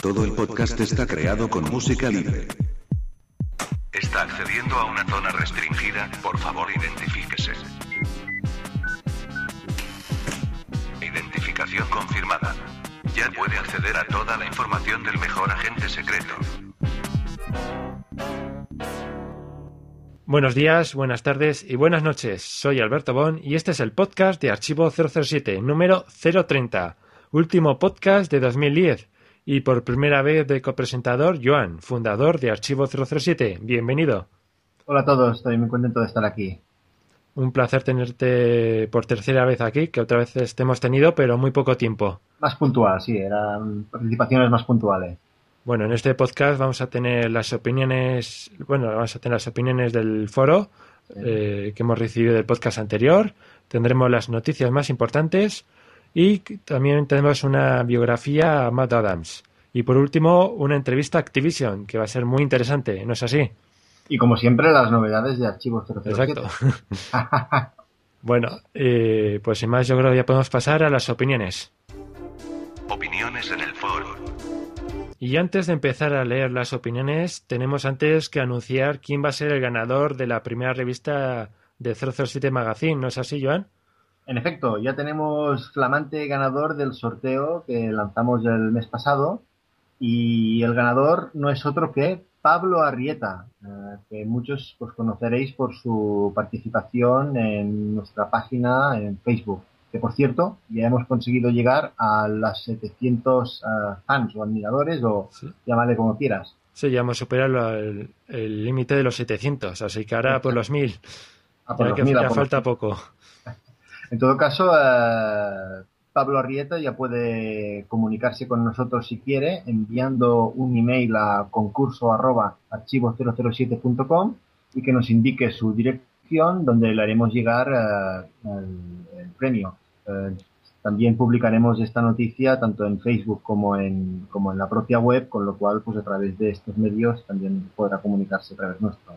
Todo el podcast está creado con música libre. Está accediendo a una zona restringida, por favor identifíquese. Identificación confirmada. Ya puede acceder a toda la información del mejor agente secreto. Buenos días, buenas tardes y buenas noches. Soy Alberto Bon y este es el podcast de Archivo 007, número 030, último podcast de 2010 y por primera vez de copresentador Joan, fundador de Archivo 007. Bienvenido. Hola a todos, estoy muy contento de estar aquí. Un placer tenerte por tercera vez aquí, que otra vez te hemos tenido, pero muy poco tiempo. Más puntual, sí, eran participaciones más puntuales. Bueno, en este podcast vamos a tener las opiniones, bueno, vamos a tener las opiniones del foro eh, que hemos recibido del podcast anterior, tendremos las noticias más importantes y también tenemos una biografía a Matt Adams. Y por último, una entrevista a Activision, que va a ser muy interesante, ¿no es así? Y como siempre, las novedades de Archivos 007. Exacto. bueno, eh, pues sin más, yo creo que ya podemos pasar a las opiniones. Opiniones en el foro. Y antes de empezar a leer las opiniones, tenemos antes que anunciar quién va a ser el ganador de la primera revista de 007 Magazine, ¿no es así, Joan? En efecto, ya tenemos flamante ganador del sorteo que lanzamos el mes pasado y el ganador no es otro que Pablo Arrieta, eh, que muchos pues, conoceréis por su participación en nuestra página en Facebook. Que por cierto, ya hemos conseguido llegar a las 700 uh, fans o admiradores o sí. llámale como quieras. Sí, ya hemos superado el límite de los 700, así que ahora por los 1000. A por ya los que mil, a ya por falta los- poco. En todo caso, eh, Pablo Arrieta ya puede comunicarse con nosotros si quiere, enviando un email a concurso arroba archivo007.com y que nos indique su dirección donde le haremos llegar eh, el, el premio. Eh, también publicaremos esta noticia tanto en Facebook como en, como en la propia web, con lo cual, pues a través de estos medios también podrá comunicarse a través nuestro.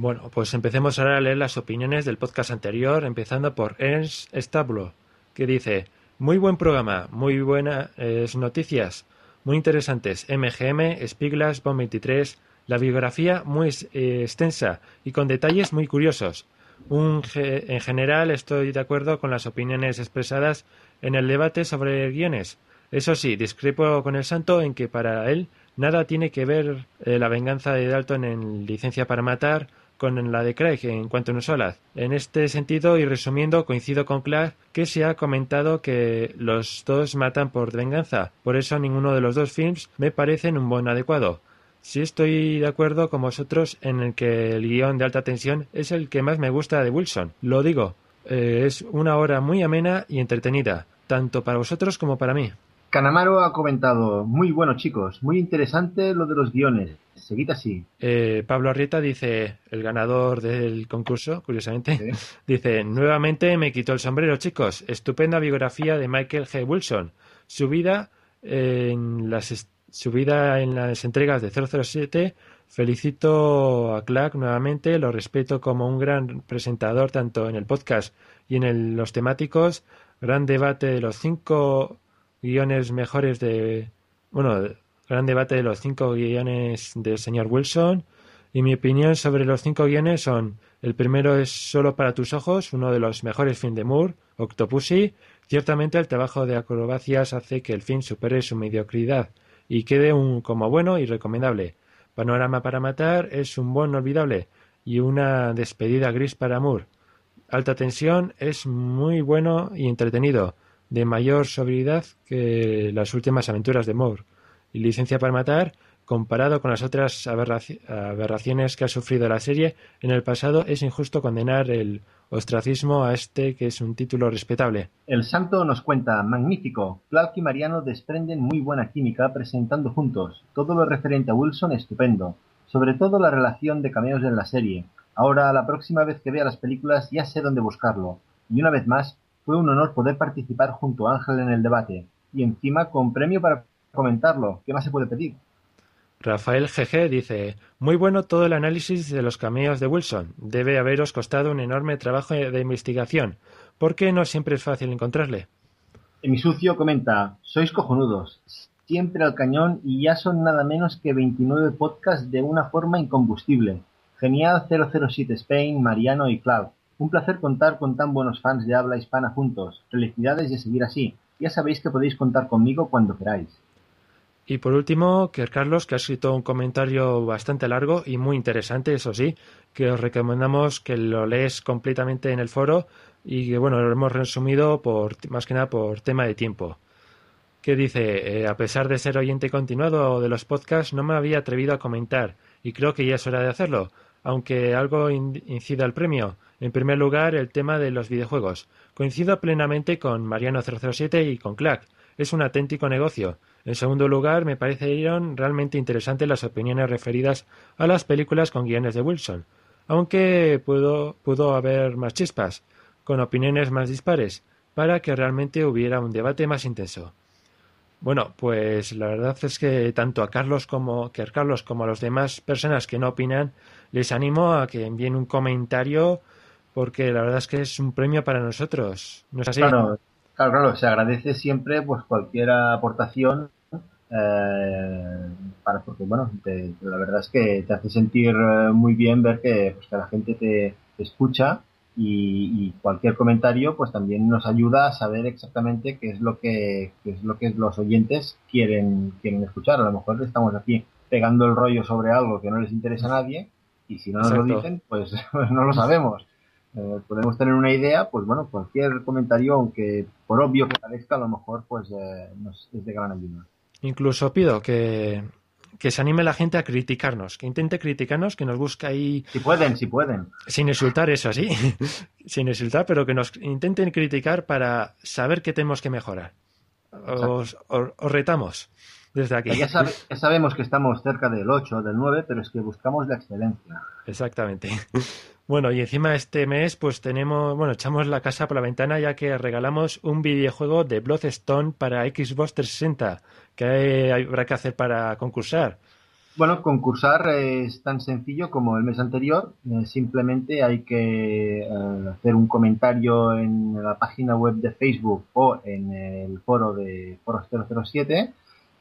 Bueno, pues empecemos ahora a leer las opiniones del podcast anterior, empezando por Ernst Stablo, que dice, muy buen programa, muy buenas noticias, muy interesantes, MGM, Spiglas, Bomb 23, la biografía muy eh, extensa y con detalles muy curiosos. Un en general estoy de acuerdo con las opiniones expresadas en el debate sobre guiones. Eso sí, discrepo con el santo en que para él nada tiene que ver eh, la venganza de Dalton en Licencia para Matar con la de Craig en cuanto a Solas. En este sentido y resumiendo, coincido con Clark que se ha comentado que los dos matan por venganza. Por eso ninguno de los dos films me parecen un buen adecuado. Sí estoy de acuerdo con vosotros en el que el guion de alta tensión es el que más me gusta de Wilson. Lo digo, eh, es una hora muy amena y entretenida, tanto para vosotros como para mí. Canamaro ha comentado, muy bueno chicos, muy interesante lo de los guiones, seguid así. Eh, Pablo Arrieta dice, el ganador del concurso, curiosamente, dice, nuevamente me quitó el sombrero, chicos. Estupenda biografía de Michael G. Wilson. Su vida en las, su vida en las entregas de 007. Felicito a Clark nuevamente, lo respeto como un gran presentador tanto en el podcast y en el- los temáticos. Gran debate de los cinco guiones mejores de... Bueno, gran debate de los cinco guiones del señor Wilson. Y mi opinión sobre los cinco guiones son: el primero es Solo para tus ojos, uno de los mejores films de Moore, Octopussy. Ciertamente el trabajo de acrobacias hace que el film supere su mediocridad y quede un, como bueno y recomendable. Panorama para matar es un buen olvidable y una despedida gris para Moore. Alta tensión es muy bueno y entretenido, de mayor sobriedad que las últimas aventuras de Moore. Y Licencia para matar, comparado con las otras aberraci- aberraciones que ha sufrido la serie en el pasado, es injusto condenar el ostracismo a este que es un título respetable. El santo nos cuenta, magnífico, Clark y Mariano desprenden muy buena química presentando juntos, todo lo referente a Wilson estupendo, sobre todo la relación de cameos en la serie. Ahora, la próxima vez que vea las películas ya sé dónde buscarlo, y una vez más, fue un honor poder participar junto a Ángel en el debate, y encima con premio para comentarlo, ¿qué más se puede pedir? Rafael GG dice, muy bueno todo el análisis de los cameos de Wilson. Debe haberos costado un enorme trabajo de investigación, porque no siempre es fácil encontrarle. Mi sucio comenta, sois cojonudos. siempre al cañón y ya son nada menos que 29 podcasts de una forma incombustible. Genial 007 Spain, Mariano y Cloud. Un placer contar con tan buenos fans de habla hispana juntos. Felicidades y seguir así. Ya sabéis que podéis contar conmigo cuando queráis. Y por último, que Carlos, que ha escrito un comentario bastante largo y muy interesante, eso sí, que os recomendamos que lo lees completamente en el foro y que, bueno, lo hemos resumido por, más que nada por tema de tiempo. Que dice, eh, a pesar de ser oyente continuado de los podcasts, no me había atrevido a comentar y creo que ya es hora de hacerlo, aunque algo incida al premio. En primer lugar, el tema de los videojuegos. Coincido plenamente con Mariano007 y con Clack. Es un auténtico negocio en segundo lugar, me parecieron realmente interesantes las opiniones referidas a las películas con guiones de Wilson, aunque pudo, pudo haber más chispas, con opiniones más dispares, para que realmente hubiera un debate más intenso. Bueno, pues la verdad es que tanto a Carlos como a Carlos las demás personas que no opinan, les animo a que envíen un comentario porque la verdad es que es un premio para nosotros. ¿No es así? Claro, claro, claro, se agradece siempre pues cualquier aportación eh, para, porque bueno, la verdad es que te hace sentir eh, muy bien ver que, pues, que la gente te, escucha y, cualquier comentario pues también nos ayuda a saber exactamente qué es lo que, es lo que los oyentes quieren, quieren escuchar. A lo mejor estamos aquí pegando el rollo sobre algo que no les interesa a nadie y si no nos lo dicen pues, pues, no lo sabemos. Eh, podemos tener una idea, pues bueno, cualquier comentario, aunque por obvio que parezca, a lo mejor pues nos es de gran ayuda. Incluso pido que, que se anime la gente a criticarnos, que intente criticarnos, que nos busque ahí. Si pueden, si pueden. Sin insultar, eso así. sin insultar, pero que nos intenten criticar para saber qué tenemos que mejorar. Os, retamos desde aquí. Ya, ya, sabemos que estamos cerca del 8, del 9, pero es que buscamos la excelencia. Exactamente. Bueno, y encima este mes pues tenemos, bueno, echamos la casa por la ventana ya que regalamos un videojuego de Bloodstone para Xbox 360. ¿Qué habrá que hacer para concursar? Bueno, concursar es tan sencillo como el mes anterior. Eh, simplemente hay que eh, hacer un comentario en la página web de Facebook o en el foro de Foros 007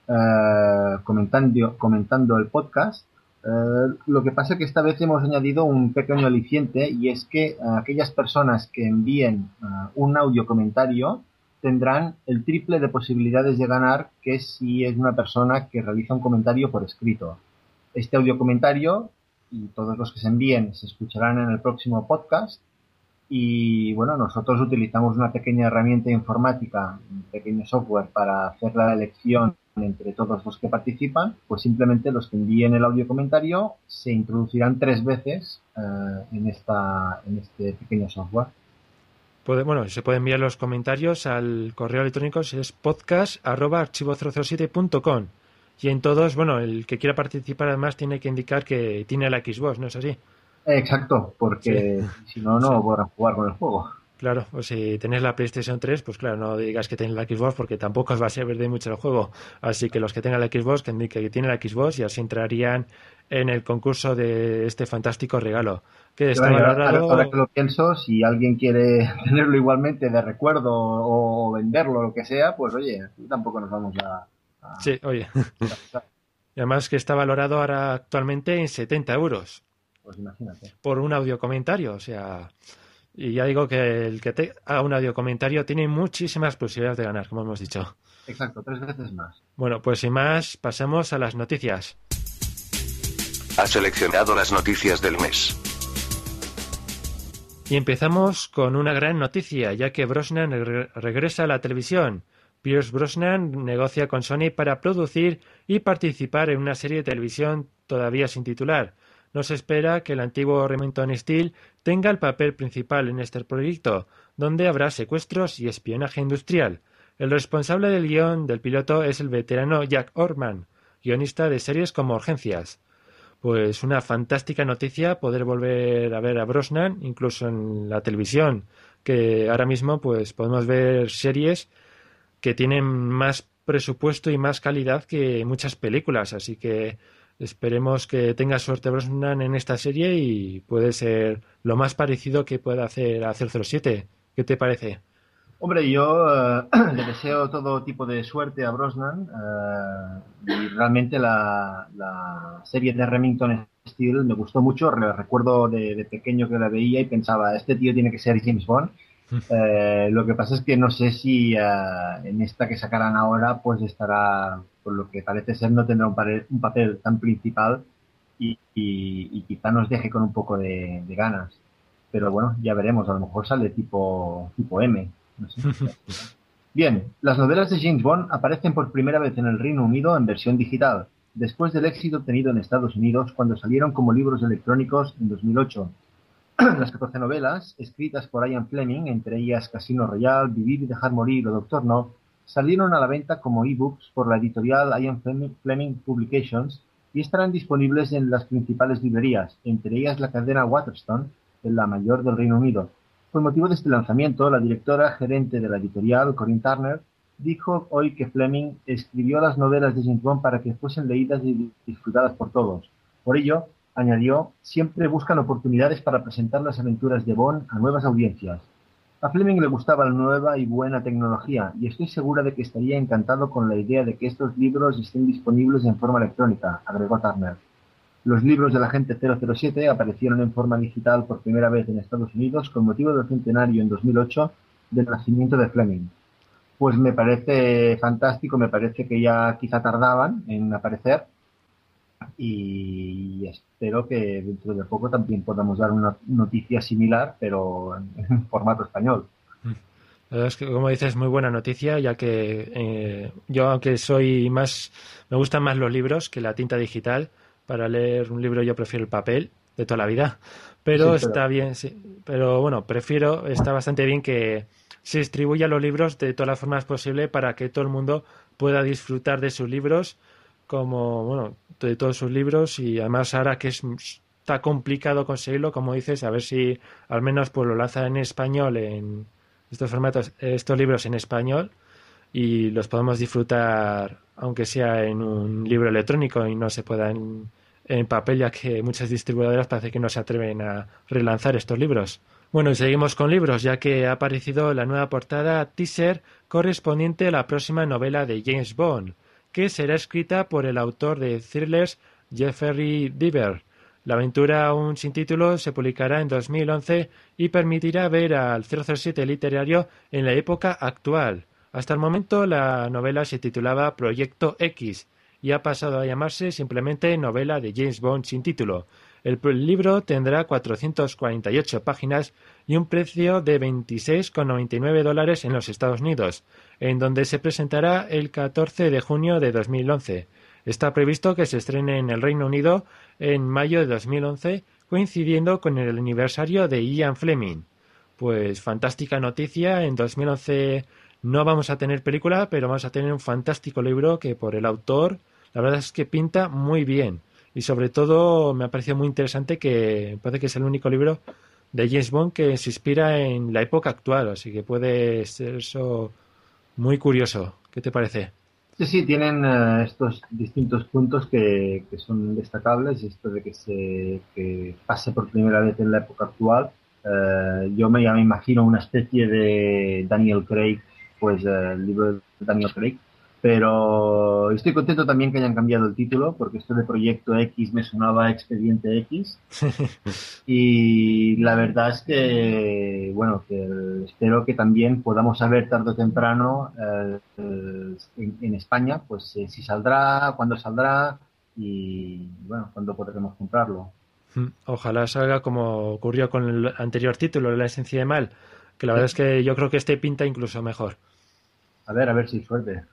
eh, comentando, comentando el podcast eh, lo que pasa es que esta vez hemos añadido un pequeño aliciente y es que eh, aquellas personas que envíen eh, un audio comentario tendrán el triple de posibilidades de ganar que si es una persona que realiza un comentario por escrito. Este audio comentario y todos los que se envíen se escucharán en el próximo podcast y bueno, nosotros utilizamos una pequeña herramienta informática, un pequeño software para hacer la elección entre todos los que participan, pues simplemente los que envíen el audio comentario se introducirán tres veces eh, en, esta, en este pequeño software. Puede, bueno, se pueden enviar los comentarios al correo electrónico, es podcast.archivo007.com. Y en todos, bueno, el que quiera participar además tiene que indicar que tiene la Xbox, ¿no es así? Exacto, porque si no, no podrán jugar con el juego. Claro, o si tenéis la PlayStation 3, pues claro, no digas que tenéis la Xbox porque tampoco os va a servir de mucho el juego. Así que los que tengan la Xbox, que que tienen la Xbox y así entrarían en el concurso de este fantástico regalo. Que está ahora, que lo pienso, si alguien quiere tenerlo igualmente de recuerdo o venderlo lo que sea, pues oye, tampoco nos vamos a... Sí, oye. y además que está valorado ahora actualmente en 70 euros. Pues imagínate. Por un audio comentario, o sea... Y ya digo que el que te haga un audio comentario tiene muchísimas posibilidades de ganar, como hemos dicho. Exacto, tres veces más. Bueno, pues sin más, pasemos a las noticias. Ha seleccionado las noticias del mes. Y empezamos con una gran noticia, ya que Brosnan regresa a la televisión. Pierce Brosnan negocia con Sony para producir y participar en una serie de televisión todavía sin titular. No se espera que el antiguo Remington Steel tenga el papel principal en este proyecto, donde habrá secuestros y espionaje industrial. El responsable del guion del piloto es el veterano Jack Orman, guionista de series como Urgencias. Pues una fantástica noticia poder volver a ver a Brosnan, incluso en la televisión, que ahora mismo pues podemos ver series que tienen más presupuesto y más calidad que muchas películas, así que Esperemos que tenga suerte Brosnan en esta serie y puede ser lo más parecido que pueda hacer a 007. ¿Qué te parece? Hombre, yo eh, le deseo todo tipo de suerte a Brosnan eh, y realmente la, la, serie de Remington Steel me gustó mucho. Recuerdo de, pequeño que la veía y pensaba, este tío tiene que ser James Bond. Eh, lo que pasa es que no sé si eh, en esta que sacarán ahora pues estará, por lo que parece ser, no tendrá un, papel, un papel tan principal y, y, y, quizá nos deje con un poco de, de, ganas. Pero bueno, ya veremos, a lo mejor sale tipo, tipo M. No sé. Bien, las novelas de James Bond aparecen por primera vez en el Reino Unido en versión digital, después del éxito obtenido en Estados Unidos cuando salieron como libros electrónicos en 2008. Las 14 novelas, escritas por Ian Fleming, entre ellas Casino Royale, Vivir y Dejar Morir o Doctor No, salieron a la venta como ebooks por la editorial Ian Fleming Publications y estarán disponibles en las principales librerías, entre ellas la cadena Waterstone, la mayor del Reino Unido. Con motivo de este lanzamiento, la directora gerente de la editorial, Corinne Turner, dijo hoy que Fleming escribió las novelas de James Bond para que fuesen leídas y disfrutadas por todos. Por ello, añadió, siempre buscan oportunidades para presentar las aventuras de Bond a nuevas audiencias. A Fleming le gustaba la nueva y buena tecnología y estoy segura de que estaría encantado con la idea de que estos libros estén disponibles en forma electrónica, agregó Turner. Los libros del agente 007 aparecieron en forma digital por primera vez en Estados Unidos con motivo del centenario en 2008 del nacimiento de Fleming. Pues me parece fantástico, me parece que ya quizá tardaban en aparecer y espero que dentro de poco también podamos dar una noticia similar, pero en, formato español. Es que, como dices, muy buena noticia, ya que eh, yo, aunque soy más, me gustan más los libros que la tinta digital. Para leer un libro yo prefiero el papel de toda la vida, pero, sí, pero... está bien, sí. Pero bueno, prefiero, está bastante bien que se distribuya los libros de todas las formas posibles para que todo el mundo pueda disfrutar de sus libros como, bueno, de todos sus libros y además ahora que es, está complicado conseguirlo, como dices, a ver si al menos pues lo lanzan en español, en estos formatos, estos libros en español y los podemos disfrutar aunque sea en un libro electrónico y no se pueda en, en papel, ya que muchas distribuidoras parece que no se atreven a relanzar estos libros. Bueno, y seguimos con libros, ya que ha aparecido la nueva portada teaser correspondiente a la próxima novela de James Bond, que será escrita por el autor de thrillers Jeffrey Deaver. La aventura aún sin título se publicará en 2011 y permitirá ver al 007 literario en la época actual. Hasta el momento la novela se titulaba Proyecto X y ha pasado a llamarse simplemente novela de James Bond sin título. El libro tendrá 448 páginas y un precio de 26,99 dólares en los Estados Unidos, en donde se presentará el 14 de junio de 2011. Está previsto que se estrene en el Reino Unido en mayo de 2011, coincidiendo con el aniversario de Ian Fleming. Pues fantástica noticia, en 2011 no vamos a tener película, pero vamos a tener un fantástico libro que por el autor, la verdad es que pinta muy bien. Y sobre todo me ha parecido muy interesante que parece que es el único libro de James Bond que se inspira en la época actual, así que puede ser eso muy curioso. ¿Qué te parece? Sí, sí, tienen uh, estos distintos puntos que, que, son destacables. Esto de que se que pase por primera vez en la época actual. Uh, yo me, ya me imagino una especie de Daniel Craig, pues uh, el libro de Daniel Craig. Pero estoy contento también que hayan cambiado el título, porque esto de Proyecto X me sonaba Expediente X. y la verdad es que, bueno, que espero que también podamos saber tarde o temprano eh, en, en, España, pues eh, si saldrá, cuándo saldrá y, bueno, cuándo podremos comprarlo. Ojalá salga como ocurrió con el anterior título, La esencia de mal, que la verdad es que yo creo que este pinta incluso mejor. A ver, a ver si suerte.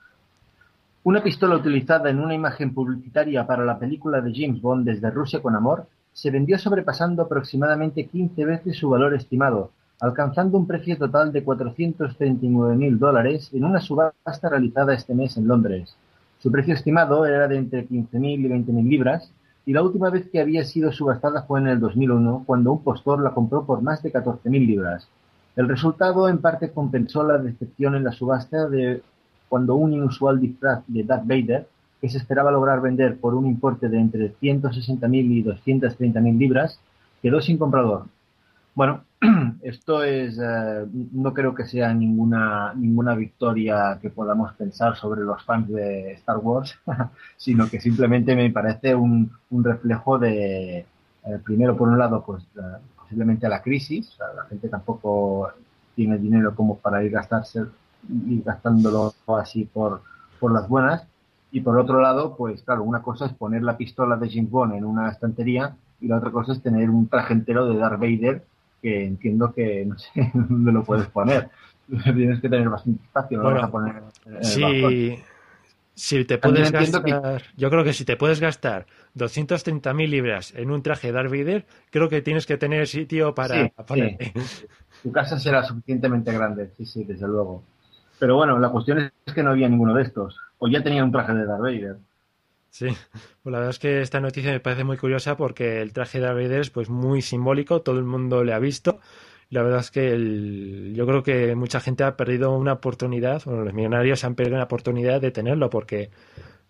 Una pistola utilizada en una imagen publicitaria para la película de James Bond desde Rusia con amor se vendió sobrepasando aproximadamente 15 veces su valor estimado, alcanzando un precio total de 439.000 dólares en una subasta realizada este mes en Londres. Su precio estimado era de entre 15.000 y 20.000 libras, y la última vez que había sido subastada fue en el 2001, cuando un postor la compró por más de 14.000 libras. El resultado en parte compensó la decepción en la subasta de cuando un inusual disfraz de Darth Vader, que se esperaba lograr vender por un importe de entre 160.000 y 230.000 libras, quedó sin comprador. Bueno, esto es, eh, no creo que sea ninguna, ninguna victoria que podamos pensar sobre los fans de Star Wars, sino que simplemente me parece un, un reflejo de, eh, primero por un lado, pues eh, posiblemente la crisis, la gente tampoco tiene dinero como para ir gastarse ir gastándolo así por, por las buenas, y por otro lado, pues claro, una cosa es poner la pistola de James Bond en una estantería y la otra cosa es tener un traje entero de Darth Vader que entiendo que no sé dónde lo puedes poner. Tienes que tener bastante espacio, no bueno, vas a poner. Sí, si te puedes gastar, que... yo creo que si te puedes gastar 230.000 libras en un traje de Darth Vader, creo que tienes que tener sitio para sí, ponerte. Sí. Tu casa será suficientemente grande, sí, sí, desde luego. Pero bueno, la cuestión es que no había ninguno de estos. O ya tenía un traje de Darth Vader. Sí, pues la verdad es que esta noticia me parece muy curiosa porque el traje de Darth Vader es pues muy simbólico, todo el mundo le ha visto. La verdad es que el, yo creo que mucha gente ha perdido una oportunidad, bueno, los millonarios han perdido una oportunidad de tenerlo porque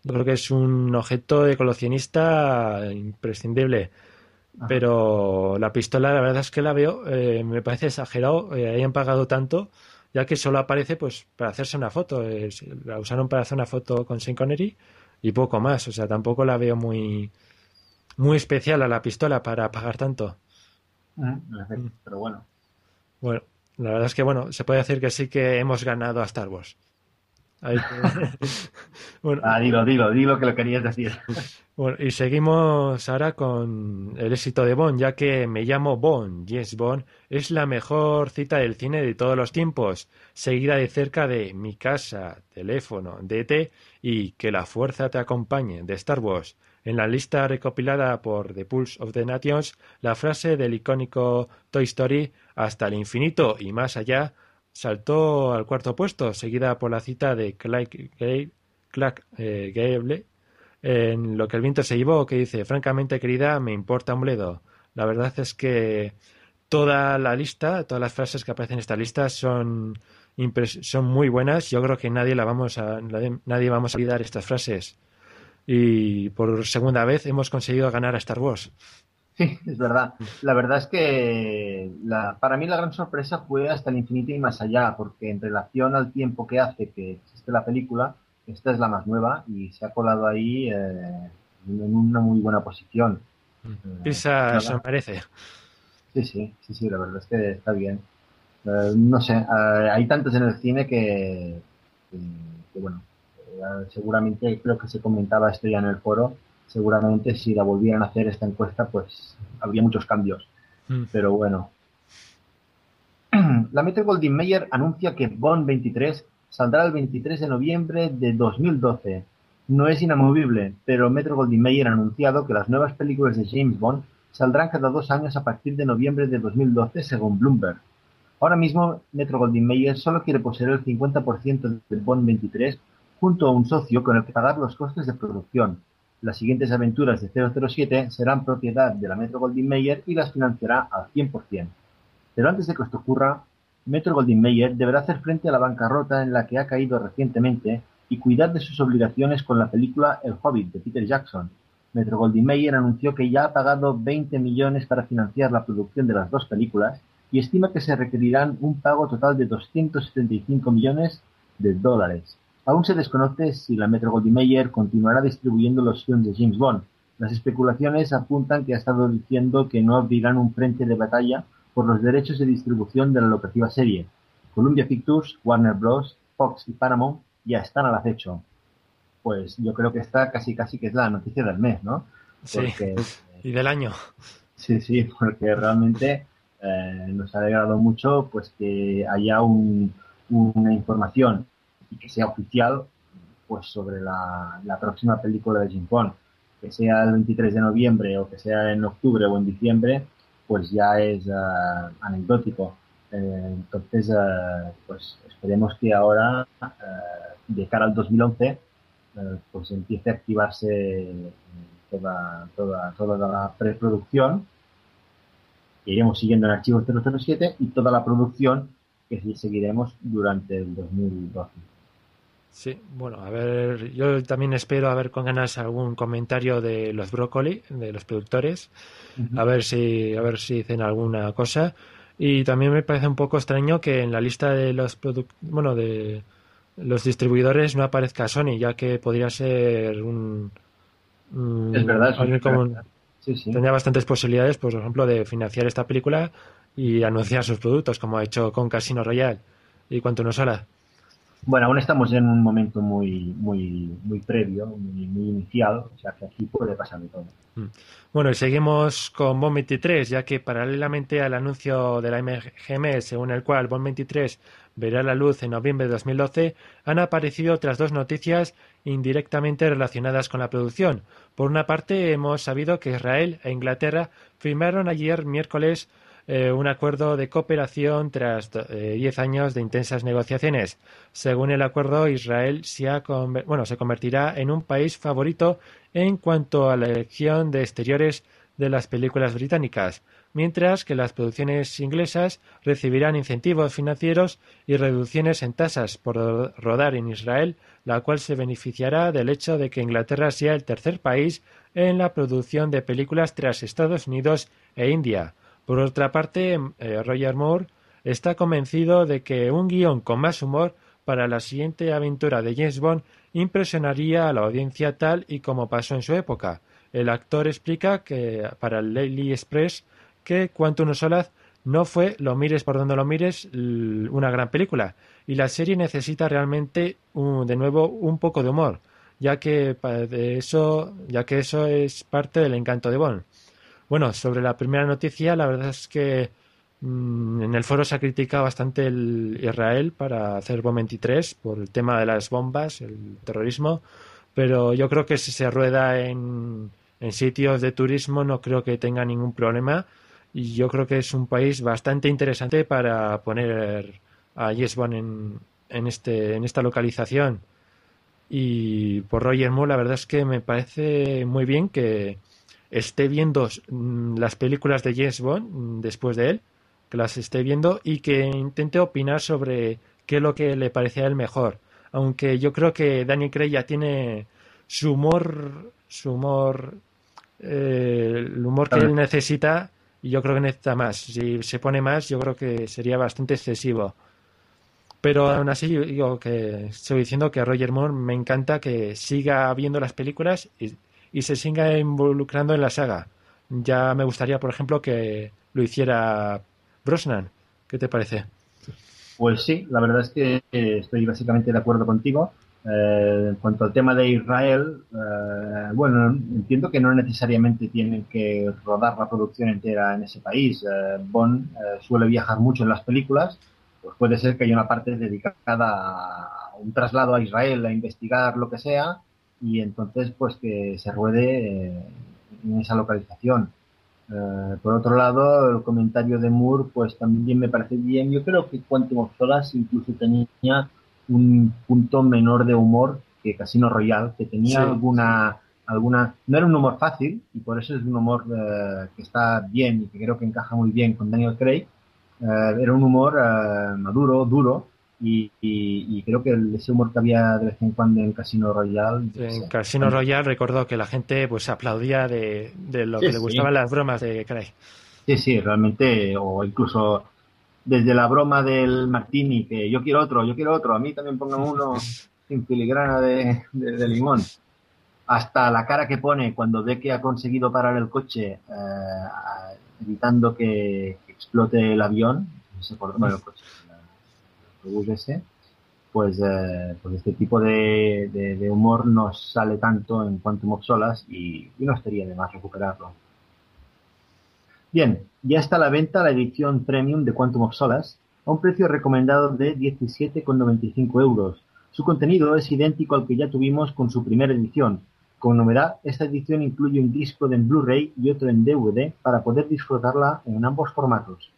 yo creo que es un objeto de coleccionista imprescindible. Ajá. Pero la pistola, la verdad es que la veo, eh, me parece exagerado, eh, hayan pagado tanto, ya que solo aparece pues para hacerse una foto. La usaron para hacer una foto con Sean Connery y poco más. O sea, tampoco la veo muy, muy especial a la pistola para pagar tanto. Mm, pero bueno. Bueno, la verdad es que bueno, se puede decir que sí que hemos ganado a Star Wars. Bueno, ah, dilo, dilo, dilo que lo querías decir. Bueno, y seguimos ahora con el éxito de Bond, ya que Me llamo Bond, James Bond, es la mejor cita del cine de todos los tiempos, seguida de cerca de Mi casa, teléfono, DT y Que la fuerza te acompañe, de Star Wars. En la lista recopilada por The Pulse of the Nations, la frase del icónico Toy Story hasta el infinito y más allá saltó al cuarto puesto, seguida por la cita de Clark eh, Gable en lo que el viento se llevó, que dice, francamente querida, me importa un bledo. La verdad es que toda la lista, todas las frases que aparecen en esta lista son, son muy buenas. Yo creo que nadie la vamos a, nadie vamos a olvidar estas frases. Y por segunda vez hemos conseguido ganar a Star Wars. Sí, es verdad. La verdad es que la, para mí la gran sorpresa fue hasta el infinito y más allá, porque en relación al tiempo que hace que existe la película, esta es la más nueva y se ha colado ahí eh, en una muy buena posición. Esa se parece. Sí, sí, sí, sí, la verdad es que está bien. Eh, no sé, eh, hay tantos en el cine que, que, que bueno, eh, seguramente creo que se comentaba esto ya en el foro, seguramente si la volvieran a hacer esta encuesta, pues habría muchos cambios. Mm. Pero bueno. La Metro Goldwyn Mayer anuncia que Bond 23 saldrá el 23 de noviembre de 2012. No es inamovible, pero Metro Goldwyn Mayer ha anunciado que las nuevas películas de James Bond saldrán cada dos años a partir de noviembre de 2012, según Bloomberg. Ahora mismo, Metro Goldwyn Mayer solo quiere poseer el 50% del Bond 23 junto a un socio con el que pagar los costes de producción. Las siguientes aventuras de 007 serán propiedad de la Metro Goldwyn Mayer y las financiará al 100%. Pero antes de que esto ocurra, Metro Goldwyn Mayer deberá hacer frente a la bancarrota en la que ha caído recientemente y cuidar de sus obligaciones con la película El Hobbit de Peter Jackson. Metro Goldwyn Mayer anunció que ya ha pagado 20 millones para financiar la producción de las dos películas y estima que se requerirán un pago total de 275 millones de dólares. Aún se desconoce si la Metro Goldwyn Mayer continuará distribuyendo los films de James Bond. Las especulaciones apuntan que ha estado diciendo que no abrirán un frente de batalla por los derechos de distribución de la lucrativa serie. Columbia Pictures, Warner Bros., Fox y Paramount ya están al acecho. Pues yo creo que esta casi casi que es la noticia del mes, ¿no? Porque, sí, y del año. Sí, sí, porque realmente eh, nos ha alegrado mucho pues que haya un, una información que sea oficial pues sobre la, próxima película de Jim Bond. Que sea el 23 de noviembre o que sea en octubre o en diciembre, pues ya es uh, anecdótico. Eh, entonces, uh, pues esperemos que ahora, de cara al 2011, pues empiece a activarse toda, toda, toda la preproducción que iremos siguiendo en Archivos 007 y toda la producción que seguiremos durante el 2012. Sí, bueno, a ver, yo también espero a ver con ganas algún comentario de los Brócoli, de los productores, uh -huh. a ver si a ver si dicen alguna cosa. Y también me parece un poco extraño que en la lista de los bueno, de los distribuidores no aparezca Sony, ya que podría ser un, es verdad, Tenía bastantes posibilidades, por ejemplo, de financiar esta película y anunciar sus productos, como ha hecho con Casino Royale y cuanto nos hará. Bueno, aún estamos en un momento muy, muy, muy previo, muy, inicial, o sea que aquí puede pasar de todo. Mm. Bueno, y seguimos con Bond 23, ya que paralelamente al anuncio de la MGM, según el cual Bond 23 verá la luz en noviembre de 2012, han aparecido otras dos noticias indirectamente relacionadas con la producción. Por una parte, hemos sabido que Israel e Inglaterra firmaron ayer miércoles eh, un acuerdo de cooperación tras eh, diez años de intensas negociaciones. Según el acuerdo, Israel se convertirá en un país favorito en cuanto a la elección de exteriores de las películas británicas, mientras que las producciones inglesas recibirán incentivos financieros y reducciones en tasas por rodar en Israel, la cual se beneficiará del hecho de que Inglaterra sea el tercer país en la producción de películas tras Estados Unidos e India. Por otra parte, eh, Roger Moore está convencido de que un guion con más humor para la siguiente aventura de James Bond impresionaría a la audiencia tal y como pasó en su época. El actor explica que para el Daily Express que Quantum of Solace no fue, lo mires por donde lo mires, una gran película, y la serie necesita realmente de nuevo un poco de humor, ya que de eso, ya que eso es parte del encanto de Bond. Bueno, sobre la primera noticia, la verdad es que mm, en el foro se ha criticado bastante el Israel para hacer BOM 23 por el tema de las bombas, el terrorismo, pero yo creo que si se rueda en, en sitios de turismo no creo que tenga ningún problema y yo creo que es un país bastante interesante para poner a Yes en, en, este, en esta localización. Y por Roger Moore, la verdad es que me parece muy bien que, esté viendo mm, las películas de James Bond mm, después de él, que las esté viendo y que intente opinar sobre qué es lo que le parece a él mejor. Aunque yo creo que Daniel Craig ya tiene su humor, su humor, eh, el humor que él necesita y yo creo que necesita más. Si se pone más, yo creo que sería bastante excesivo. Pero aún así, digo que estoy diciendo que Roger Moore me encanta que siga viendo las películas y y se siga involucrando en la saga. Ya me gustaría, por ejemplo, que lo hiciera Brosnan. ¿Qué te parece? Pues sí, la verdad es que estoy básicamente de acuerdo contigo. Eh, en cuanto al tema de Israel, eh, bueno, entiendo que no necesariamente tienen que rodar la producción entera en ese país. Eh, Bond suele viajar mucho en las películas, pues puede ser que haya una parte dedicada a un traslado a Israel a investigar lo que sea y entonces pues que se ruede eh, en esa localización. Eh, por otro lado, el comentario de Moore pues también me parece bien. Yo creo que Quantum of Solace incluso tenía un punto menor de humor que Casino Royale, que tenía alguna alguna no era un humor fácil y por eso es un humor eh, que está bien y que creo que encaja muy bien con Daniel Craig. era un humor maduro, duro, y, creo que ese humor que había de vez en cuando en Casino Royale. En Casino Royale recordó que la gente pues aplaudía de, lo que le gustaban las bromas de Craig. Sí, sí, realmente, o incluso desde la broma del Martini, que yo quiero otro, yo quiero otro, a mí también pongan uno sin filigrana de, limón, hasta la cara que pone cuando ve que ha conseguido parar el coche eh, evitando que, explote el avión, no sé por, bueno, el coche, pues, eh, pues este tipo de, humor no sale tanto en Quantum of Solas y, no estaría de más recuperarlo. Bien, ya está a la venta la edición premium de Quantum of Solas a un precio recomendado de 17,95 euros. Su contenido es idéntico al que ya tuvimos con su primera edición. Con novedad, esta edición incluye un disco en Blu-ray y otro en DVD para poder disfrutarla en ambos formatos.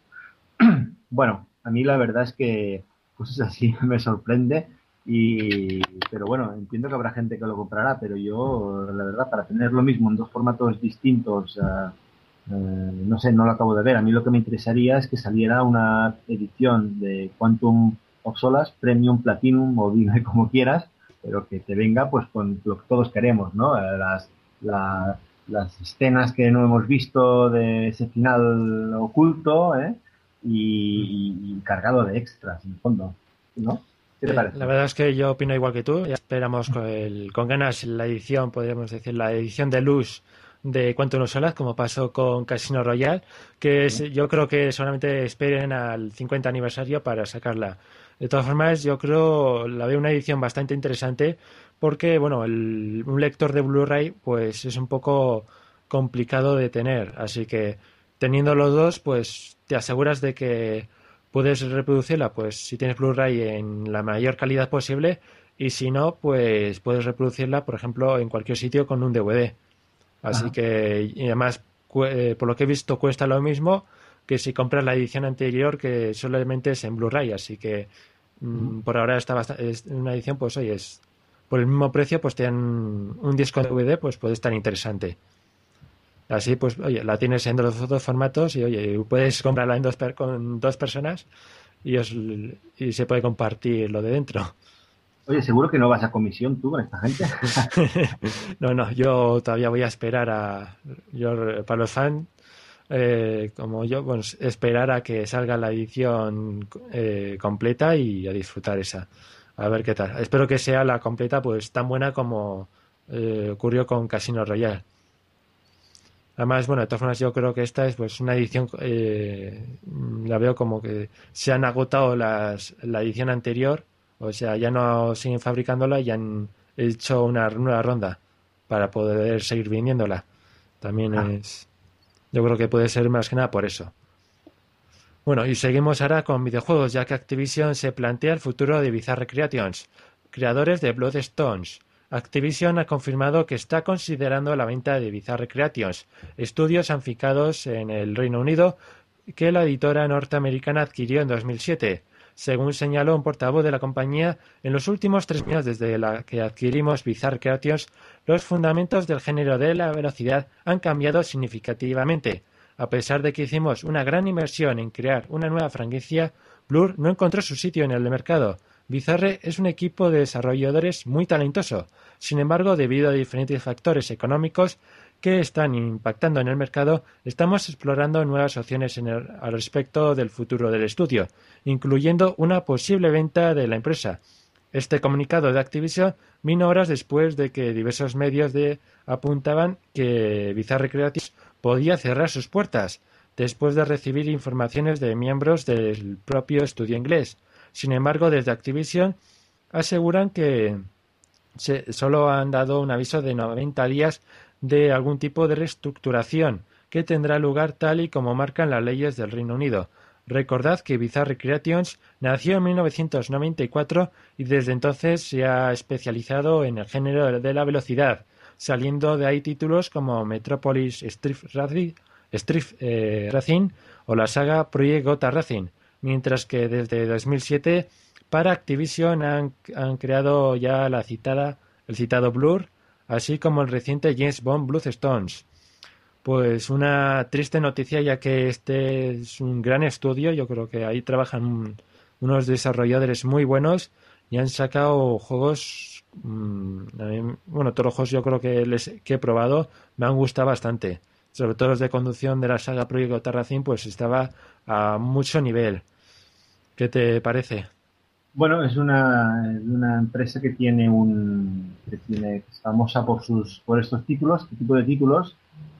bueno, a mí la verdad es que pues así me sorprende. Y, pero bueno, entiendo que habrá gente que lo comprará, pero yo, la verdad, para tener lo mismo en dos formatos distintos, eh, no sé, no lo acabo de ver. A mí lo que me interesaría es que saliera una edición de Quantum of Solas, Premium, Platinum o dime como quieras, pero que te venga pues con lo que todos queremos, ¿no? Eh, las, las escenas que no hemos visto de ese final oculto, ¿eh? Y, cargado de extras, en el fondo, ¿no? ¿Qué te parece? La verdad es que yo opino igual que tú. Ya esperamos con, el, con ganas la edición, podríamos decir, la edición de luz de Quantum of Solace, como pasó con Casino Royale, que es, yo creo que solamente esperen al 50 aniversario para sacarla. De todas formas, yo creo la veo una edición bastante interesante porque, bueno, el, un lector de Blu-ray pues es un poco complicado de tener, así que teniendo los dos, pues te aseguras de que puedes reproducirla, pues si tienes Blu-ray en la mayor calidad posible y si no, pues puedes reproducirla, por ejemplo, en cualquier sitio con un DVD. Así que, y además, eh, por lo que he visto, cuesta lo mismo que si compras la edición anterior que solamente es en Blu-ray. Así que, mm, por ahora está es una edición, pues oye, es por el mismo precio, pues tienen un disco de DVD, pues puede estar interesante. Así, pues, oye, la tienes en los dos formatos y, oye, puedes comprarla en dos con dos personas y, os, y se puede compartir lo de dentro. Oye, ¿seguro que no vas a comisión tú con esta gente? no, no, yo todavía voy a esperar a... Yo, para los fans, eh, como yo, bueno, esperar a que salga la edición eh, completa y a disfrutar esa. A ver qué tal. Espero que sea la completa, pues tan buena como eh, ocurrió con Casino Royale. Además, bueno, de todas formas, yo creo que esta es pues una edición, la veo como que se han agotado las, la edición anterior o sea, ya no siguen fabricándola y han hecho una nueva ronda para poder seguir vendiéndola. También ah. es. Yo creo que puede ser más que nada por eso. Bueno, y seguimos ahora con videojuegos, ya que Activision se plantea el futuro de Bizarre Creations, creadores de Bloodstones. Activision ha confirmado que está considerando la venta de Bizarre Creations, estudios anficados en el Reino Unido que la editora norteamericana adquirió en 2007. Según señaló un portavoz de la compañía, en los últimos tres años desde la que adquirimos Bizarre Creations, los fundamentos del género de la velocidad han cambiado significativamente. A pesar de que hicimos una gran inversión en crear una nueva franquicia, Blur no encontró su sitio en el mercado. Bizarre es un equipo de desarrolladores muy talentoso. Sin embargo, debido a diferentes factores económicos, que están impactando en el mercado, estamos explorando nuevas opciones al respecto del futuro del estudio, incluyendo una posible venta de la empresa. Este comunicado de Activision vino horas después de que diversos medios de apuntaban que Bizarre Creative podía cerrar sus puertas, después de recibir informaciones de miembros del propio estudio inglés. Sin embargo, desde Activision aseguran que solo han dado un aviso de 90 días de algún tipo de reestructuración que tendrá lugar tal y como marcan las leyes del Reino Unido. Recordad que Bizarre Creations nació en 1994 y desde entonces se ha especializado en el género de la velocidad, saliendo de ahí títulos como Metropolis Street, eh, Racing, o la saga Project Gota Racing, mientras que desde 2007 para Activision han, han creado ya la citada, el citado Blur, así como el reciente James Bond Bloodstones. Pues una triste noticia ya que este es un gran estudio, yo creo que ahí trabajan unos desarrolladores muy buenos y han sacado juegos, mm, bueno, todos los juegos yo creo que, les, que he probado me han gustado bastante. Sobre todo los de conducción de la saga Project Terracin, pues estaba a mucho nivel. ¿Qué te parece? Bueno, es una, una empresa que tiene un que tiene es famosa por sus por estos títulos, este tipo de títulos,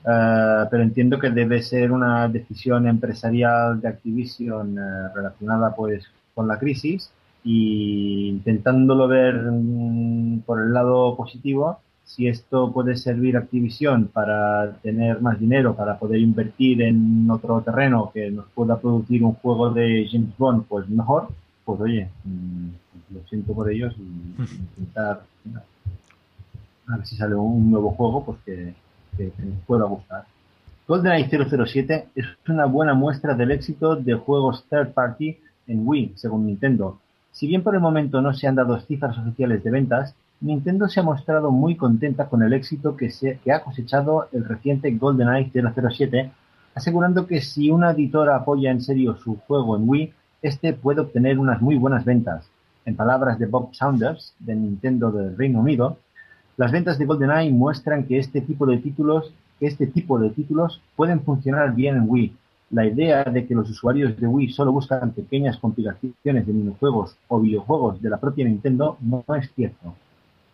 eh, pero entiendo que debe ser una decisión empresarial de Activision eh, relacionada pues con la crisis y intentándolo ver mm, por el lado positivo, si esto puede servir a Activision para tener más dinero, para poder invertir en otro terreno que nos pueda producir un juego de James Bond, pues mejor pues oye, mm, lo siento por ellos y intentar a ver si sale un nuevo juego pues que, que, pueda gustar. GoldenEye 007 es una buena muestra del éxito de juegos third party en Wii, según Nintendo. Si bien por el momento no se han dado cifras oficiales de ventas, Nintendo se ha mostrado muy contenta con el éxito que, ha cosechado el reciente GoldenEye 007, asegurando que si una editora apoya en serio su juego en Wii, este puede obtener unas muy buenas ventas. En palabras de Bob Saunders, de Nintendo del Reino Unido, las ventas de GoldenEye muestran que este tipo de títulos, este tipo de títulos pueden funcionar bien en Wii. La idea de que los usuarios de Wii solo buscan pequeñas compilaciones de minijuegos o videojuegos de la propia Nintendo no es cierto.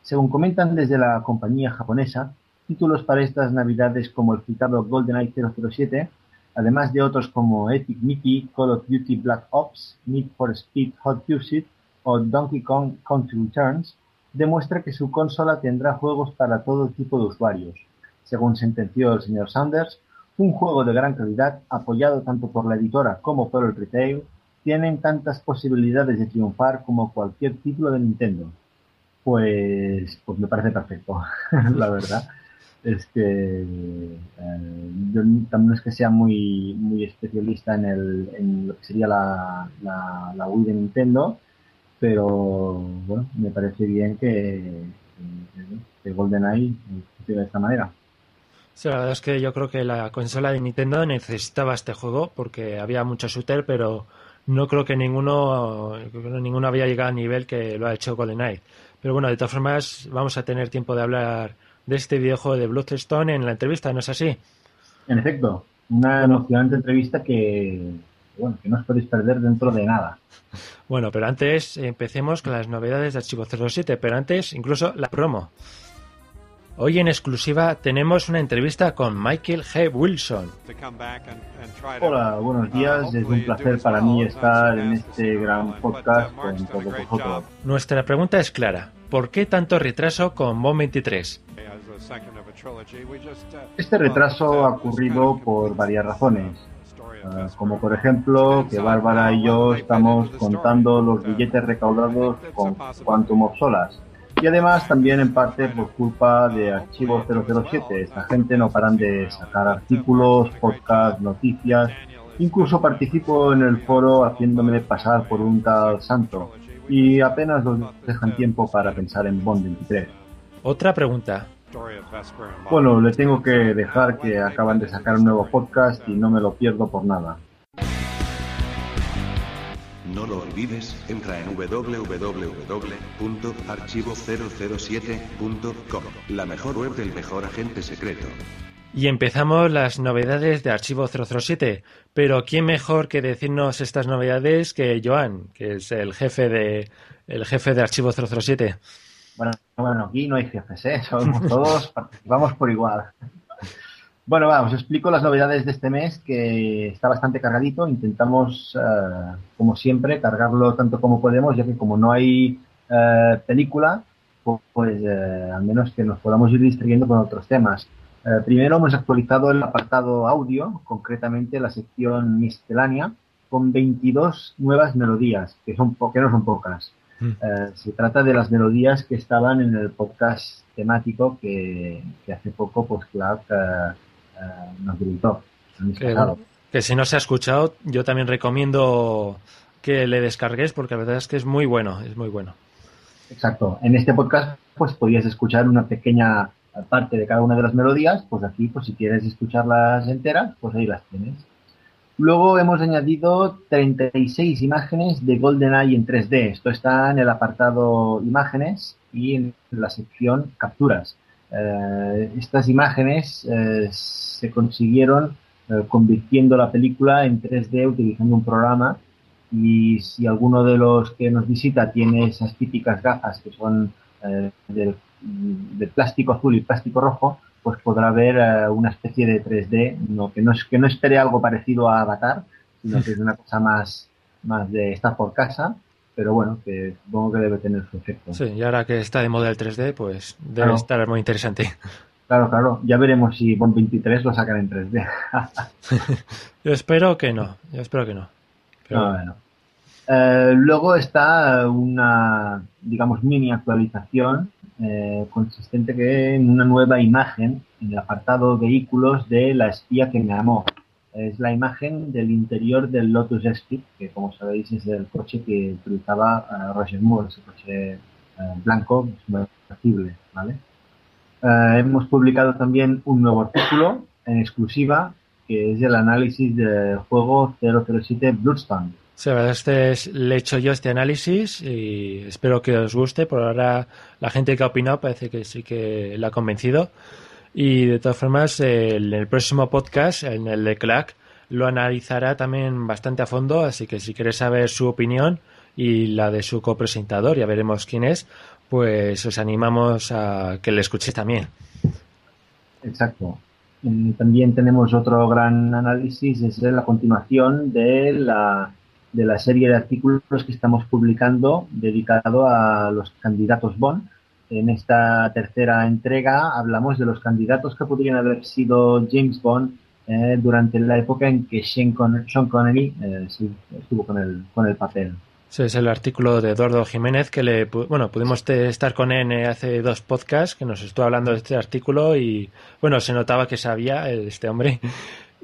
Según comentan desde la compañía japonesa, títulos para estas navidades como el citado GoldenEye 007, además de otros como Epic Mickey, Call of Duty Black Ops, Need for Speed Hot Pursuit o Donkey Kong Country Returns, demuestra que su consola tendrá juegos para todo tipo de usuarios. Según sentenció el señor Sanders, un juego de gran calidad, apoyado tanto por la editora como por el retail, tienen tantas posibilidades de triunfar como cualquier título de Nintendo. Pues, pues me parece perfecto, la verdad. Es que eh, yo también es que sea muy, muy especialista en, el, en lo que sería la, la, Wii de Nintendo, pero bueno, me parece bien que, que, GoldenEye funcione de esta manera. Sí, la verdad es que yo creo que la consola de Nintendo necesitaba este juego porque había mucho shooter, pero no creo que ninguno, ninguno había llegado al nivel que lo ha hecho GoldenEye. Pero bueno, de todas formas, vamos a tener tiempo de hablar de este videojuego de Bloodstone en la entrevista, ¿no es así? En efecto, una emocionante entrevista que, bueno, que no os podéis perder dentro de nada. Bueno, pero antes empecemos con las novedades de Archivo 07, pero antes incluso la promo. Hoy en exclusiva tenemos una entrevista con Michael G. Wilson. Hola, buenos días. Es un placer para mí estar en este gran podcast con todos vosotros. Nuestra pregunta es clara. ¿Por qué tanto retraso con Bomb 23? Este retraso ha ocurrido por varias razones. Como por ejemplo que Bárbara y yo estamos contando los billetes recaudados con Quantum of Solas y además también en parte por culpa de Archivo 007. Esta gente no paran de sacar artículos, podcasts, noticias. Incluso participo en el foro haciéndome pasar por un tal santo. Y apenas nos dejan tiempo para pensar en Bond 23. Otra pregunta. Bueno, le tengo que dejar que acaban de sacar un nuevo podcast y no me lo pierdo por nada. No lo olvides, entra en www.archivo007.com, la mejor web del mejor agente secreto. Y empezamos las novedades de Archivo 007. Pero ¿quién mejor que decirnos estas novedades que Joan, que es el jefe de el jefe de Archivo 007? Bueno, bueno, aquí no hay jefes, ¿eh? Somos todos, participamos por igual. Bueno, vamos, os explico las novedades de este mes, que está bastante cargadito. Intentamos, eh, como siempre, cargarlo tanto como podemos, ya que como no hay eh, película, pues eh, al menos que nos podamos ir distrayendo con otros temas. primero hemos actualizado el apartado audio, concretamente la sección miscelánea, con 22 nuevas melodías, que, son que no son pocas. Mm. se trata de las melodías que estaban en el podcast temático que, hace poco, pues Clark nos gritó. Que, si no se ha escuchado, yo también recomiendo que le descargues porque la verdad es que es muy bueno, es muy bueno. Exacto. En este podcast, pues podías escuchar una pequeña parte de cada una de las melodías, pues aquí, pues si quieres escucharlas enteras, pues ahí las tienes. Luego hemos añadido 36 imágenes de GoldenEye en 3D. Esto está en el apartado imágenes y en la sección capturas. Eh, estas imágenes eh, se consiguieron eh, convirtiendo la película en 3D utilizando un programa. Y si alguno de los que nos visita tiene esas típicas gafas que son de, plástico azul y plástico rojo, pues podrá ver una especie de 3D, no, que, no que no espere algo parecido a Avatar, sino que es una cosa más, más de estar por casa pero bueno, que supongo que debe tener su efecto. Sí, y ahora que está de moda el 3D, pues debe estar muy interesante. Claro, claro, ya veremos si Bond 23 lo sacan en 3D. yo espero que no, yo espero que no. Pero... bueno. Eh, luego está una, digamos, mini actualización eh, consistente que en una nueva imagen en el apartado vehículos de la espía que me amó es la imagen del interior del Lotus Esprit, que como sabéis es el coche que utilizaba eh, Roger Moore, ese coche eh, blanco, muy ¿vale? Eh, hemos publicado también un nuevo artículo en exclusiva, que es el análisis del juego 007 Bloodstone. Sí, este es, le he hecho yo este análisis y espero que os guste. Por ahora, la gente que ha opinado parece que sí que la ha convencido. Y de todas formas, el próximo podcast, en el de Clack, lo analizará también bastante a fondo, así que si quieres saber su opinión y la de su copresentador, ya veremos quién es, pues os animamos a que le escuchéis también. Exacto. También tenemos otro gran análisis, es la continuación de la, de la serie de artículos que estamos publicando dedicado a los candidatos Bond. En esta tercera entrega hablamos de los candidatos que podrían haber sido James Bond eh, durante la época en que Sean, Connery eh, estuvo con el, con el papel. Ese es el artículo de Eduardo Jiménez que le, bueno, pudimos estar con él hace dos podcasts que nos estuvo hablando de este artículo y, bueno, se notaba que sabía este hombre.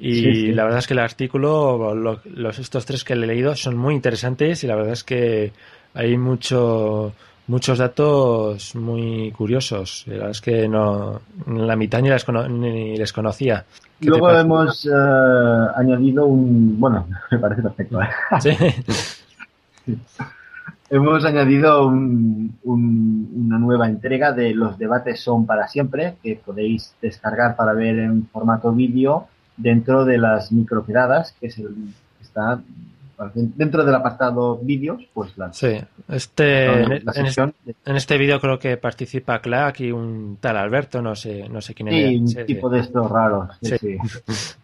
Y la verdad es que el artículo, los, estos tres que le he leído son muy interesantes y la verdad es que hay mucho, muchos datos muy curiosos. La verdad es que no, la mitad ni, ni les conocía. Luego hemos eh, añadido un, bueno, me parece perfecto. ¿eh? Sí. Hemos añadido una nueva entrega de Los debates son para siempre, que podéis descargar para ver en formato vídeo dentro de las microquedadas, que es el, está dentro del apartado vídeos, pues la Sí, este, en, este vídeo creo que participa Clark y un tal Alberto, no sé, no sé quién es. un tipo de estos raros,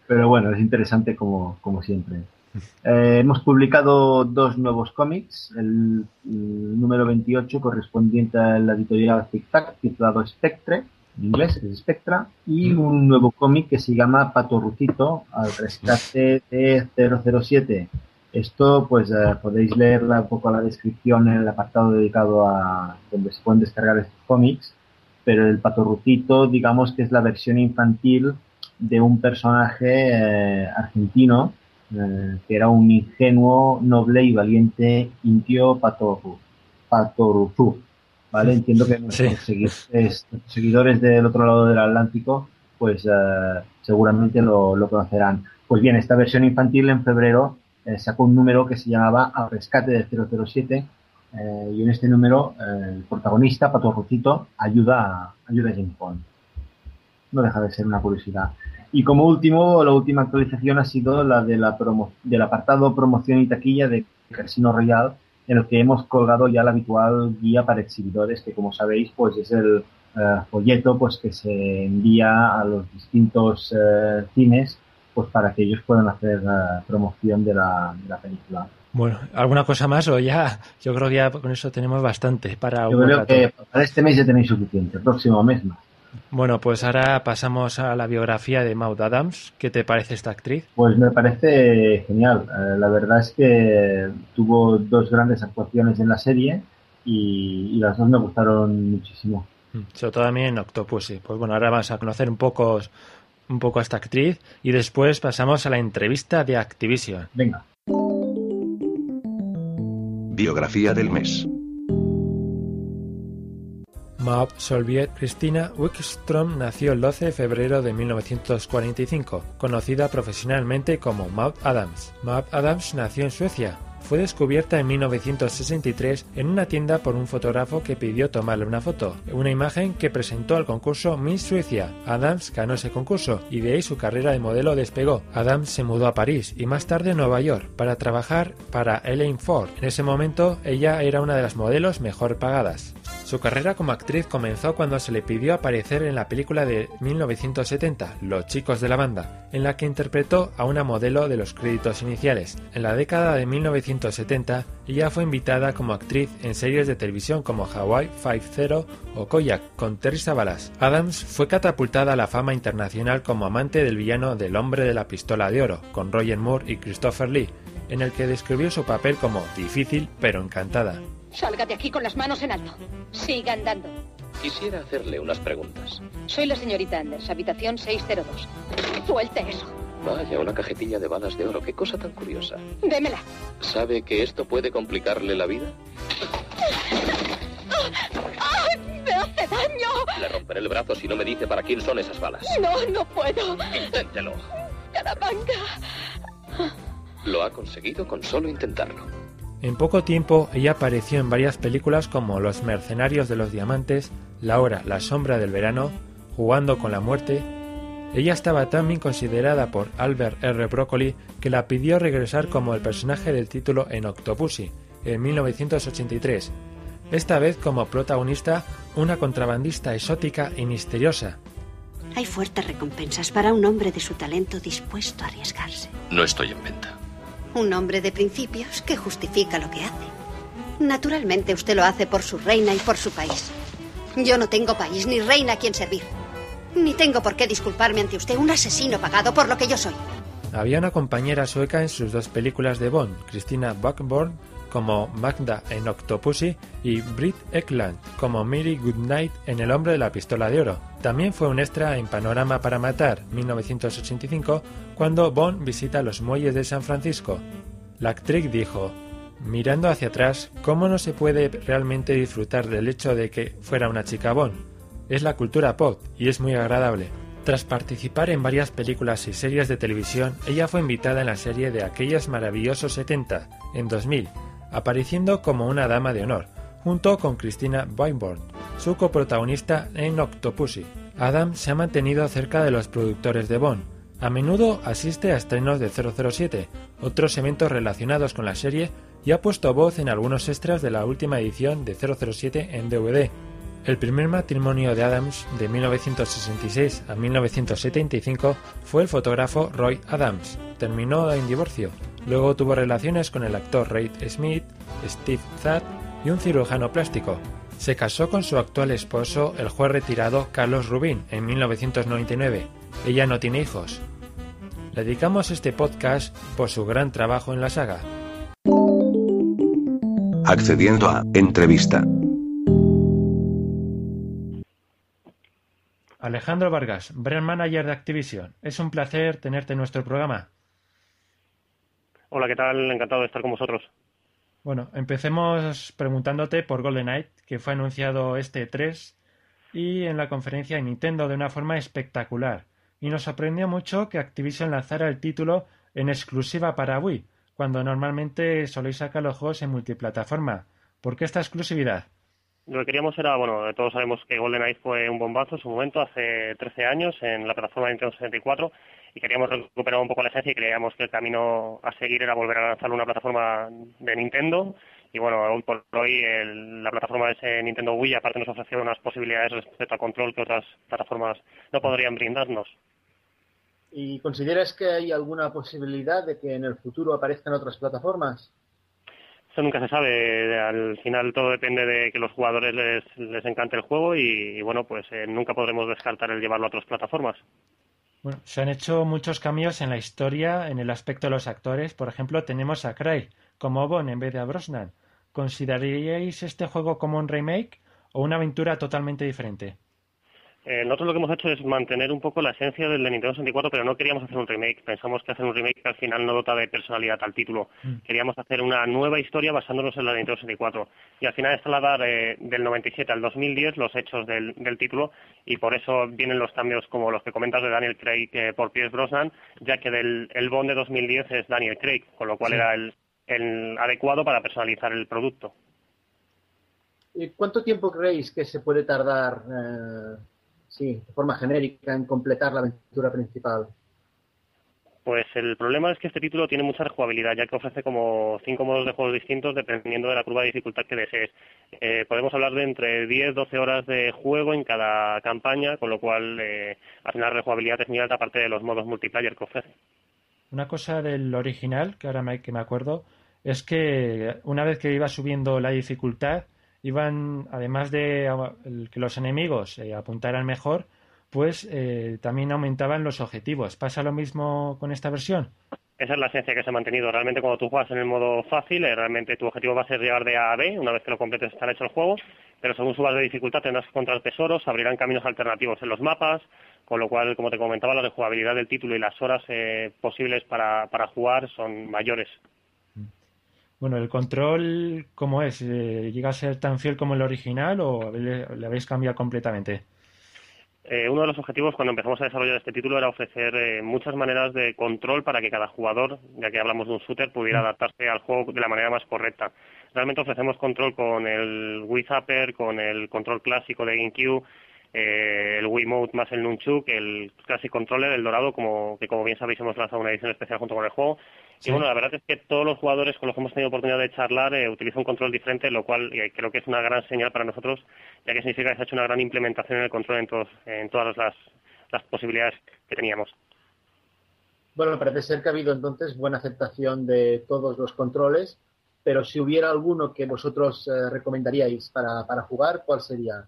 Pero bueno, es interesante como, como siempre. Eh, hemos publicado dos nuevos cómics, el, número 28 correspondiente a la editorial Tic Tac, titulado Spectre, en inglés es Spectra, y un nuevo cómic que se llama Pato Rucito, al rescate de 007. Esto, pues eh, podéis leer un poco la descripción en el apartado dedicado a donde se pueden descargar estos cómics, pero el Pato Rucito, digamos que es la versión infantil de un personaje eh, argentino eh, que era un ingenuo, noble y valiente Intio Patoruzú. ¿Vale? Entiendo que nuestros seguidores, del otro lado del Atlántico, pues eh, seguramente lo, conocerán. Pues bien, esta versión infantil en febrero eh, sacó un número que se llamaba Al rescate de 007 y en este número el protagonista, Pato ayuda, ayuda a James Bond. No deja de ser una curiosidad. Y como último, la última actualización ha sido la, de la promo del apartado promoción y taquilla de Casino Royal, en el que hemos colgado ya la habitual guía para exhibidores, que como sabéis, pues es el eh, folleto pues que se envía a los distintos eh, cines pues para que ellos puedan hacer eh, promoción de la, de la, película. Bueno, ¿alguna cosa más o ya? Yo creo que ya con eso tenemos bastante para Yo creo que para este mes ya tenéis suficiente, el próximo mes más. Bueno, pues ahora pasamos a la biografía de Maud Adams. ¿Qué te parece esta actriz? Pues me parece genial. Eh, la verdad es que tuvo dos grandes actuaciones en la serie y, las dos me gustaron muchísimo. Mm, sobre todo también en Octopussy. Pues bueno, ahora vamos a conocer un poco, un poco a esta actriz y después pasamos a la entrevista de Activision. Venga. Biografía del mes. Maud Solviet Christina Wickstrom nació el 12 de febrero de 1945, conocida profesionalmente como Maud Adams. Maud Adams nació en Suecia, fue descubierta en 1963 en una tienda por un fotógrafo que pidió tomarle una foto, una imagen que presentó al concurso Miss Suecia. Adams ganó ese concurso y de ahí su carrera de modelo despegó. Adams se mudó a París y más tarde a Nueva York para trabajar para Elaine Ford. En ese momento ella era una de las modelos mejor pagadas. Su carrera como actriz comenzó cuando se le pidió aparecer en la película de 1970, Los chicos de la banda, en la que interpretó a una modelo de los créditos iniciales. En la década de 1970, ella fue invitada como actriz en series de televisión como Hawaii Five-Zero o Koyak con Terry Savalas. Adams fue catapultada a la fama internacional como amante del villano del hombre de la pistola de oro, con Roger Moore y Christopher Lee, en el que describió su papel como difícil pero encantada. Salga de aquí con las manos en alto. Siga andando. Quisiera hacerle unas preguntas. Soy la señorita Anders, habitación 602. Suelte eso. Vaya, una cajetilla de balas de oro. Qué cosa tan curiosa. Démela. ¿Sabe que esto puede complicarle la vida? ¡Ay, ¡Me hace daño! Le romperé el brazo si no me dice para quién son esas balas. No, no puedo. Inténtelo. Carapanga. Lo ha conseguido con solo intentarlo. En poco tiempo ella apareció en varias películas como Los Mercenarios de los Diamantes, La Hora, la Sombra del Verano, Jugando con la Muerte, Ella estaba tan bien considerada por Albert R. Broccoli que la pidió regresar como el personaje del título en Octopussy, en 1983, esta vez como protagonista una contrabandista exótica y misteriosa. Hay fuertes recompensas para un hombre de su talento dispuesto a arriesgarse. No estoy en venta. Un hombre de principios que justifica lo que hace. Naturalmente usted lo hace por su reina y por su país. Yo no tengo país ni reina a quien servir. Ni tengo por qué disculparme ante usted, un asesino pagado por lo que yo soy. Había una compañera sueca en sus dos películas de Bond, Christina Buckborn como Magda en Octopussy y Britt Ekland como Mary Goodnight en El hombre de la pistola de oro. También fue un extra en Panorama para matar 1985 cuando Bond visita los muelles de San Francisco. La actriz dijo, mirando hacia atrás, ¿cómo no se puede realmente disfrutar del hecho de que fuera una chica Bond? Es la cultura pop y es muy agradable. Tras participar en varias películas y series de televisión, ella fue invitada en la serie de Aquellos Maravillosos 70, en 2000, apareciendo como una dama de honor, junto con Christina Weinborn, su coprotagonista en Octopussy. Adam se ha mantenido cerca de los productores de Bond. A menudo asiste a estrenos de 007, otros eventos relacionados con la serie y ha puesto voz en algunos extras de la última edición de 007 en DVD, el primer matrimonio de Adams, de 1966 a 1975, fue el fotógrafo Roy Adams. Terminó en divorcio. Luego tuvo relaciones con el actor Reid Smith, Steve Zatt y un cirujano plástico. Se casó con su actual esposo, el juez retirado Carlos Rubin, en 1999. Ella no tiene hijos. Le dedicamos este podcast por su gran trabajo en la saga. Accediendo a entrevista. Alejandro Vargas, brand manager de Activision. Es un placer tenerte en nuestro programa. Hola, ¿qué tal? Encantado de estar con vosotros. Bueno, empecemos preguntándote por Golden Knight, que fue anunciado este 3 y en la conferencia de Nintendo de una forma espectacular. Y nos sorprendió mucho que Activision lanzara el título en exclusiva para Wii, cuando normalmente soléis sacar los juegos en multiplataforma. ¿Por qué esta exclusividad? Lo que queríamos era, bueno, todos sabemos que GoldenEye fue un bombazo en su momento, hace 13 años, en la plataforma de Nintendo 64, y queríamos recuperar un poco la esencia y creíamos que el camino a seguir era volver a lanzar una plataforma de Nintendo. Y bueno, hoy por hoy la plataforma de Nintendo Wii aparte nos ofreció unas posibilidades respecto a control que otras plataformas no podrían brindarnos. ¿Y consideras que hay alguna posibilidad de que en el futuro aparezcan otras plataformas? nunca se sabe. Al final todo depende de que los jugadores les, les encante el juego y, bueno, pues eh, nunca podremos descartar el llevarlo a otras plataformas. Bueno, se han hecho muchos cambios en la historia en el aspecto de los actores. Por ejemplo, tenemos a Craig como Bond en vez de a Brosnan. ¿Consideraríais este juego como un remake o una aventura totalmente diferente? Eh, nosotros lo que hemos hecho es mantener un poco la esencia del de Nintendo 64, pero no queríamos hacer un remake. Pensamos que hacer un remake al final no dota de personalidad al título. Mm. Queríamos hacer una nueva historia basándonos en la de Nintendo 64. Y al final trasladar eh, del 97 al 2010 los hechos del, título y por eso vienen los cambios como los que comentas de Daniel Craig eh, por Pierce Brosnan, ya que del, el Bond de 2010 es Daniel Craig, con lo cual era el, el adecuado para personalizar el producto. ¿Cuánto tiempo creéis que se puede tardar sí, de forma genérica en completar la aventura principal? Pues el problema es que este título tiene mucha rejugabilidad, ya que ofrece como cinco modos de juego distintos dependiendo de la curva de dificultad que desees. Eh, podemos hablar de entre 10 12 horas de juego en cada campaña, con lo cual eh, al final la rejugabilidad es muy alta aparte de los modos multiplayer que ofrece. Una cosa del original, que ahora me, que me acuerdo, es que una vez que iba subiendo la dificultad, iban, además de que los enemigos eh, apuntaran mejor, pues eh, también aumentaban los objetivos. ¿Pasa lo mismo con esta versión? Esa es la esencia que se ha mantenido. Realmente cuando tú juegas en el modo fácil, eh, realmente tu objetivo va a ser llegar de A a B, una vez que lo completes estará hecho el juego, pero según subas de dificultad tendrás que encontrar tesoros, abrirán caminos alternativos en los mapas, con lo cual, como te comentaba, la rejugabilidad del título y las horas posibles para, para jugar son mayores. Bueno, el control, ¿cómo es? Eh, ¿Llega a ser tan fiel como el original o le, habéis cambiado completamente? Eh, uno de los objetivos cuando empezamos a desarrollar este título era ofrecer eh, muchas maneras de control para que cada jugador, ya que hablamos de un shooter, pudiera mm. adaptarse al juego de la manera más correcta. Realmente ofrecemos control con el Wii Zapper, con el control clásico de GameCube, eh, el Wiimote más el Nunchuk, el Classic Controller, el dorado, como que como bien sabéis hemos lanzado una edición especial junto con el juego. Y bueno, la verdad es que todos los jugadores con los que hemos tenido oportunidad de charlar eh, utilizan un control diferente, lo cual eh, creo que es una gran señal para nosotros, ya que significa que se ha hecho una gran implementación en el control en, todos, en todas las, las posibilidades que teníamos. Bueno, parece ser que ha habido entonces buena aceptación de todos los controles, pero si hubiera alguno que vosotros eh, recomendaríais para, para jugar, ¿cuál sería?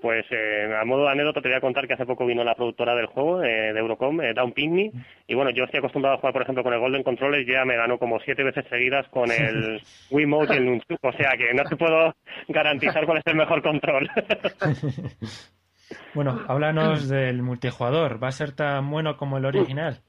Pues eh, a modo de anécdota te voy a contar que hace poco vino la productora del juego, eh, de Eurocom, eh, Down Pygmy, y bueno, yo estoy acostumbrado a jugar, por ejemplo, con el Golden Controller y ya me ganó como siete veces seguidas con el Wiimote y el Nunchuk, o sea que no te puedo garantizar cuál es el mejor control. bueno, háblanos del multijugador, ¿va a ser tan bueno como el original?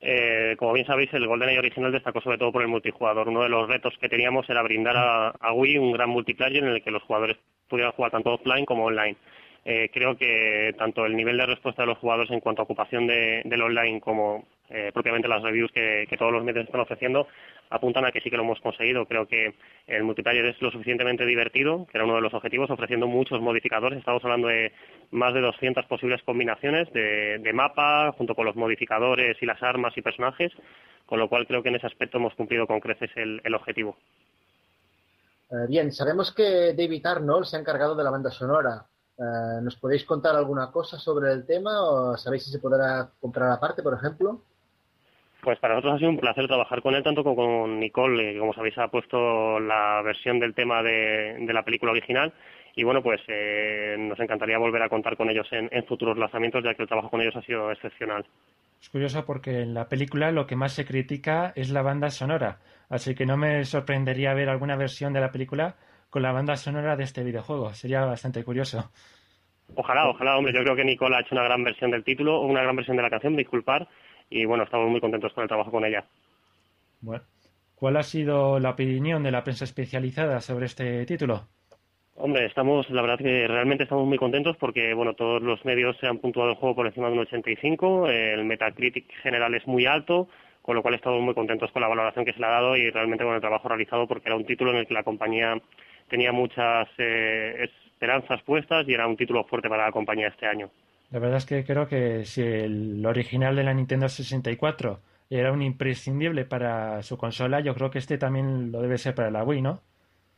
Eh, como bien sabéis, el GoldenEye original destacó sobre todo por el multijugador. Uno de los retos que teníamos era brindar a, Wii un gran multiplayer en el que los jugadores pudieran jugar tanto offline como online. Eh, creo que tanto el nivel de respuesta de los jugadores en cuanto a ocupación del online como eh, propiamente las reviews que, todos los medios están ofreciendo apuntan a que sí que lo hemos conseguido. Creo que el multiplayer es lo suficientemente divertido, que era uno de los objetivos, ofreciendo muchos modificadores. Estamos hablando de más de 200 posibles combinaciones de, mapa, junto con los modificadores y las armas y personajes, con lo cual creo que en ese aspecto hemos cumplido con creces el, objetivo. Eh, bien, sabemos que David Arnold se ha encargado de la banda sonora. Eh, ¿Nos podéis contar alguna cosa sobre el tema o sabéis si se podrá comprar aparte, por ejemplo? Pues para nosotros ha sido un placer trabajar con él, tanto como con Nicole, que como sabéis ha puesto la versión del tema de, la película original. Y bueno, pues eh, nos encantaría volver a contar con ellos en, futuros lanzamientos, ya que el trabajo con ellos ha sido excepcional. Es curioso porque en la película lo que más se critica es la banda sonora, así que no me sorprendería ver alguna versión de la película con la banda sonora de este videojuego. Sería bastante curioso. Ojalá, ojalá, hombre. Yo creo que Nicole ha hecho una gran versión del título, una gran versión de la canción, disculpar y bueno, estamos muy contentos con el trabajo con ella. Bueno, ¿cuál ha sido la opinión de la prensa especializada sobre este título? Hombre, estamos, la verdad que realmente estamos muy contentos porque, bueno, todos los medios se han puntuado el juego por encima de un 85, el Metacritic general es muy alto, con lo cual estamos muy contentos con la valoración que se le ha dado y realmente con el trabajo realizado porque era un título en el que la compañía tenía muchas eh, esperanzas puestas y era un título fuerte para la compañía este año. La verdad es que creo que si el original de la Nintendo 64 era un imprescindible para su consola, yo creo que este también lo debe ser para la Wii, ¿no?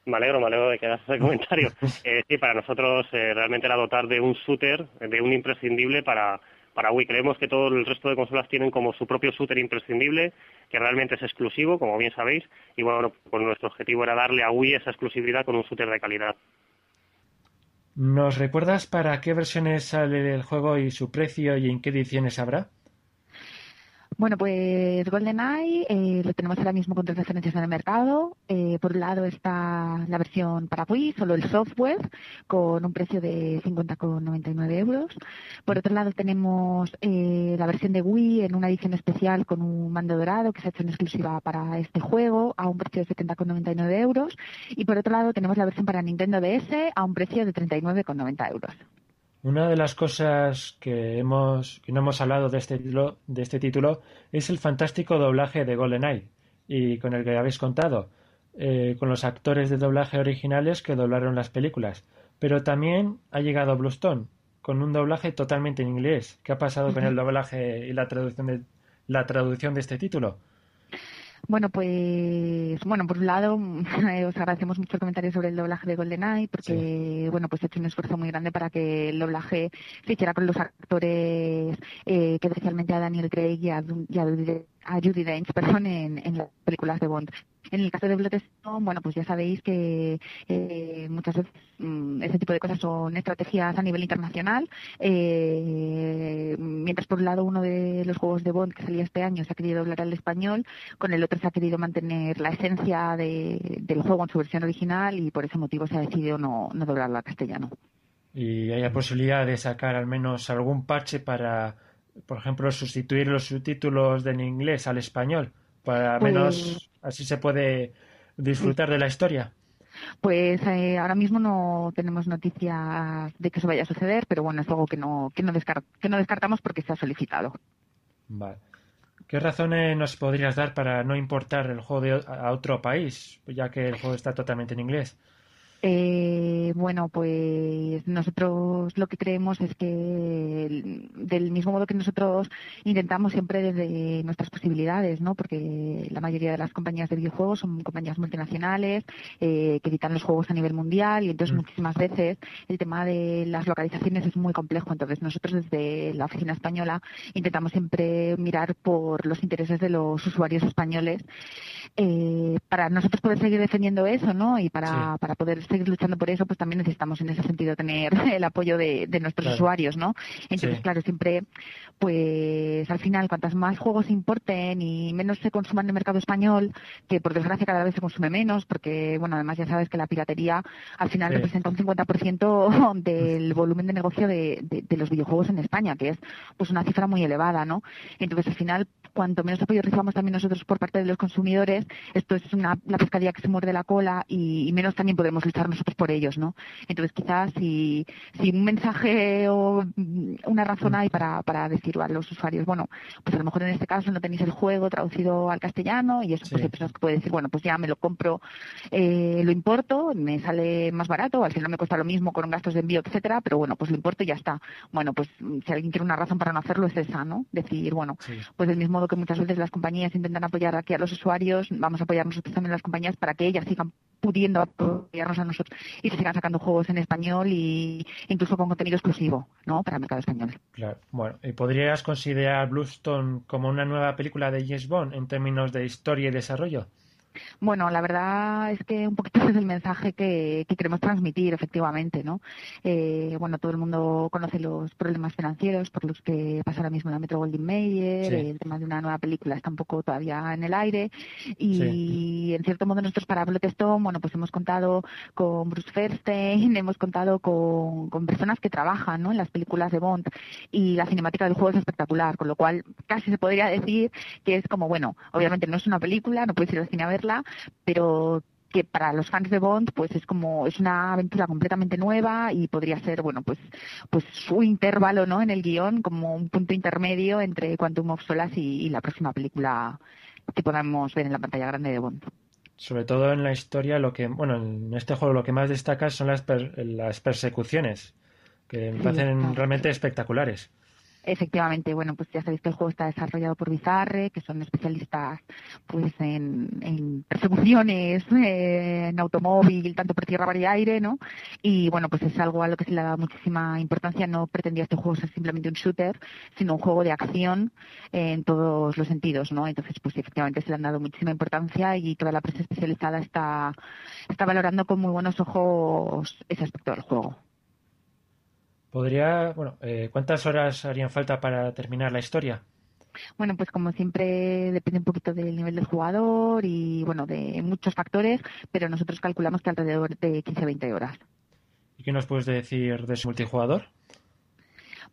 Me alegro, me alegro de que hagas ese comentario. Eh, sí, para nosotros eh, realmente era dotar de un shooter, de un imprescindible para, para Wii. Creemos que todo el resto de consolas tienen como su propio shooter imprescindible, que realmente es exclusivo, como bien sabéis, y bueno, pues nuestro objetivo era darle a Wii esa exclusividad con un shooter de calidad. ¿Nos recuerdas para qué versiones sale el juego y su precio y en qué ediciones habrá? Bueno, pues GoldenEye eh, lo tenemos ahora mismo con tres referencias en el mercado. Eh, por un lado está la versión para Wii, solo el software, con un precio de 50,99 euros. Por otro lado tenemos eh, la versión de Wii en una edición especial con un mando dorado que se ha hecho en exclusiva para este juego a un precio de 70,99 euros. Y por otro lado tenemos la versión para Nintendo DS a un precio de 39,90 euros. Una de las cosas que hemos que no hemos hablado de este título, de este título es el fantástico doblaje de GoldenEye y con el que habéis contado, eh, con los actores de doblaje originales que doblaron las películas. Pero también ha llegado Bluestone con un doblaje totalmente en inglés. ¿Qué ha pasado con el doblaje y la traducción de la traducción de este título? Bueno, pues, bueno, por un lado, os agradecemos mucho el comentario sobre el doblaje de GoldenEye, porque, bueno, pues he hecho un esfuerzo muy grande para que el doblaje se hiciera con los actores, eh, que especialmente a Daniel Craig y a, Judy Dench, perdón, en las películas de Bond. En el caso de Bloodstone, bueno, pues ya sabéis que eh, muchas veces mm, ese tipo de cosas son estrategias a nivel internacional. Eh, mientras por un lado uno de los juegos de Bond que salía este año se ha querido doblar al español, con el otro se ha querido mantener la esencia del juego en su versión original y por ese motivo se ha decidido no, no doblarlo al castellano. ¿Y hay la posibilidad de sacar al menos algún parche para, por ejemplo, sustituir los subtítulos del inglés al español? Para pues menos así se puede disfrutar de la historia. Pues eh, ahora mismo no tenemos noticias de que eso vaya a suceder, pero bueno, es algo que no, que no, que no descartamos porque se ha solicitado. Vale. ¿Qué razones nos podrías dar para no importar el juego a otro país, ya que el juego está totalmente en inglés? Eh, bueno, pues nosotros lo que creemos es que del mismo modo que nosotros intentamos siempre desde nuestras posibilidades, ¿no? Porque la mayoría de las compañías de videojuegos son compañías multinacionales eh, que editan los juegos a nivel mundial y entonces Mm. muchísimas veces el tema de las localizaciones es muy complejo. Entonces nosotros desde la oficina española intentamos siempre mirar por los intereses de los usuarios españoles eh, para nosotros poder seguir defendiendo eso, ¿no? Y para, Sí. para poder seguir luchando por eso, pues también necesitamos en ese sentido tener el apoyo de, de nuestros Claro. usuarios, ¿no? Entonces, Sí. claro, siempre, pues al final, cuantas más juegos importen y menos se consuman en el mercado español, que por desgracia cada vez se consume menos, porque, bueno, además ya sabes que la piratería al final Sí. representa un 50% del volumen de negocio de, de- de los videojuegos en España, que es pues una cifra muy elevada, ¿no? Entonces, al final, cuanto menos apoyo recibamos también nosotros por parte de los consumidores, esto es una, la pescadilla que se muerde la cola y, y menos también podemos luchar nosotros por ellos, ¿no? Entonces, quizás si, si un mensaje o una razón hay para, para decir a los usuarios, bueno, pues a lo mejor en este caso no tenéis el juego traducido al castellano y eso pues Sí. hay personas que pueden decir, bueno, pues ya me lo compro, eh, lo importo, me sale más barato, al final me cuesta lo mismo con gastos de envío, etcétera, pero bueno, pues lo importo y ya está. Bueno, pues si alguien quiere una razón para no hacerlo es esa, ¿no? Decir, bueno, Sí. pues del mismo modo que muchas veces las compañías intentan apoyar aquí a los usuarios, vamos a apoyar nosotros también a las compañías para que ellas sigan pudiendo apoyarnos a nosotros y se sigan sacando juegos en español y incluso con contenido exclusivo, ¿no? Para el mercado español. Claro. Bueno, ¿y podrías considerar Bluestone como una nueva película de James Bond en términos de historia y desarrollo? Bueno, la verdad es que un poquito ese es el mensaje que, que queremos transmitir, efectivamente, ¿no? Eh, bueno, todo el mundo conoce los problemas financieros por los que pasa ahora mismo la Metro Goldwyn Mayer, Sí. el tema de una nueva película está un poco todavía en el aire y en cierto modo nosotros para Bloodstone, bueno, pues hemos contado con Bruce Fairstein, hemos contado con, con personas que trabajan, ¿no? En las películas de Bond y la cinemática del juego es espectacular, con lo cual casi se podría decir que es como, bueno, obviamente no es una película, no puedes ir al cine a verla, pero que para los fans de Bond pues es como es una aventura completamente nueva y podría ser bueno pues pues su intervalo no en el guion como un punto intermedio entre Quantum of Solace y, y la próxima película que podamos ver en la pantalla grande de Bond. Sobre todo en la historia, lo que, bueno, en este juego lo que más destaca son las, per- las persecuciones, que me parecen realmente espectaculares. Efectivamente, bueno, pues ya sabéis que el juego está desarrollado por Bizarre, que son especialistas pues en, en persecuciones, eh, en automóvil, tanto por tierra, mar y aire, ¿no? Y bueno, pues es algo a lo que se le ha dado muchísima importancia. No pretendía este juego ser simplemente un shooter, sino un juego de acción en todos los sentidos, ¿no? Entonces, pues efectivamente se le han dado muchísima importancia y toda la prensa especializada está, está valorando con muy buenos ojos ese aspecto del juego. Podría, bueno, eh, ¿cuántas horas harían falta para terminar la historia? Bueno, pues como siempre depende un poquito del nivel del jugador y bueno, de muchos factores, pero nosotros calculamos que alrededor de 15-20 horas. ¿Y qué nos puedes decir de su multijugador?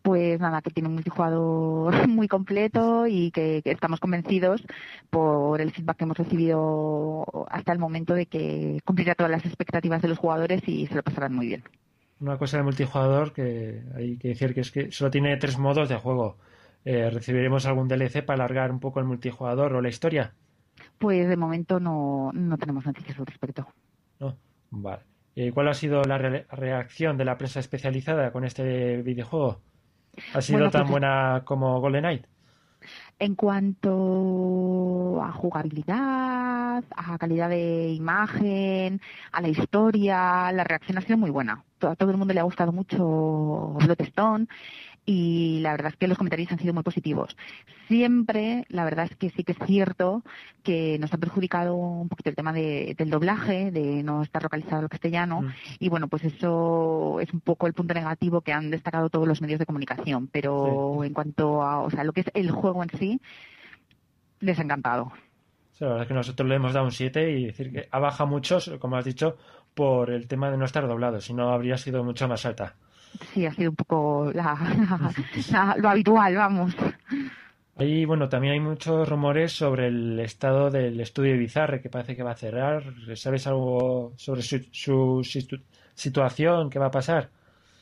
Pues nada, que tiene un multijugador muy completo y que, que estamos convencidos por el feedback que hemos recibido hasta el momento de que cumplirá todas las expectativas de los jugadores y se lo pasarán muy bien. Una cosa del multijugador que hay que decir que es que solo tiene tres modos de juego. Eh, ¿Recibiremos algún DLC para alargar un poco el multijugador o la historia? Pues de momento no, no tenemos noticias al respecto. No. Vale. ¿Y cuál ha sido la re- reacción de la prensa especializada con este videojuego? ¿Ha sido Bueno, tan pues- buena como GoldenEye? En cuanto a jugabilidad, a calidad de imagen, a la historia, la reacción ha sido muy buena. A todo el mundo le ha gustado mucho Bloodstone y la verdad es que los comentarios han sido muy positivos. Siempre, la verdad es que sí que es cierto que nos ha perjudicado un poquito el tema de- del doblaje, de no estar localizado al castellano Mm. y bueno, pues eso es un poco el punto negativo que han destacado todos los medios de comunicación. Pero en cuanto a, o sea, lo que es el juego en sí, les ha encantado. Sí, la verdad es que nosotros le hemos dado un 7 y decir que ha bajado mucho, como has dicho, por el tema de no estar doblado, si no habría sido mucho más alta. Sí, ha sido un poco la, la- la- lo habitual, vamos. Y bueno, también hay muchos rumores sobre el estado del estudio Bizarre, que parece que va a cerrar. ¿Sabes algo sobre su, su situ- situación? ¿Qué va a pasar?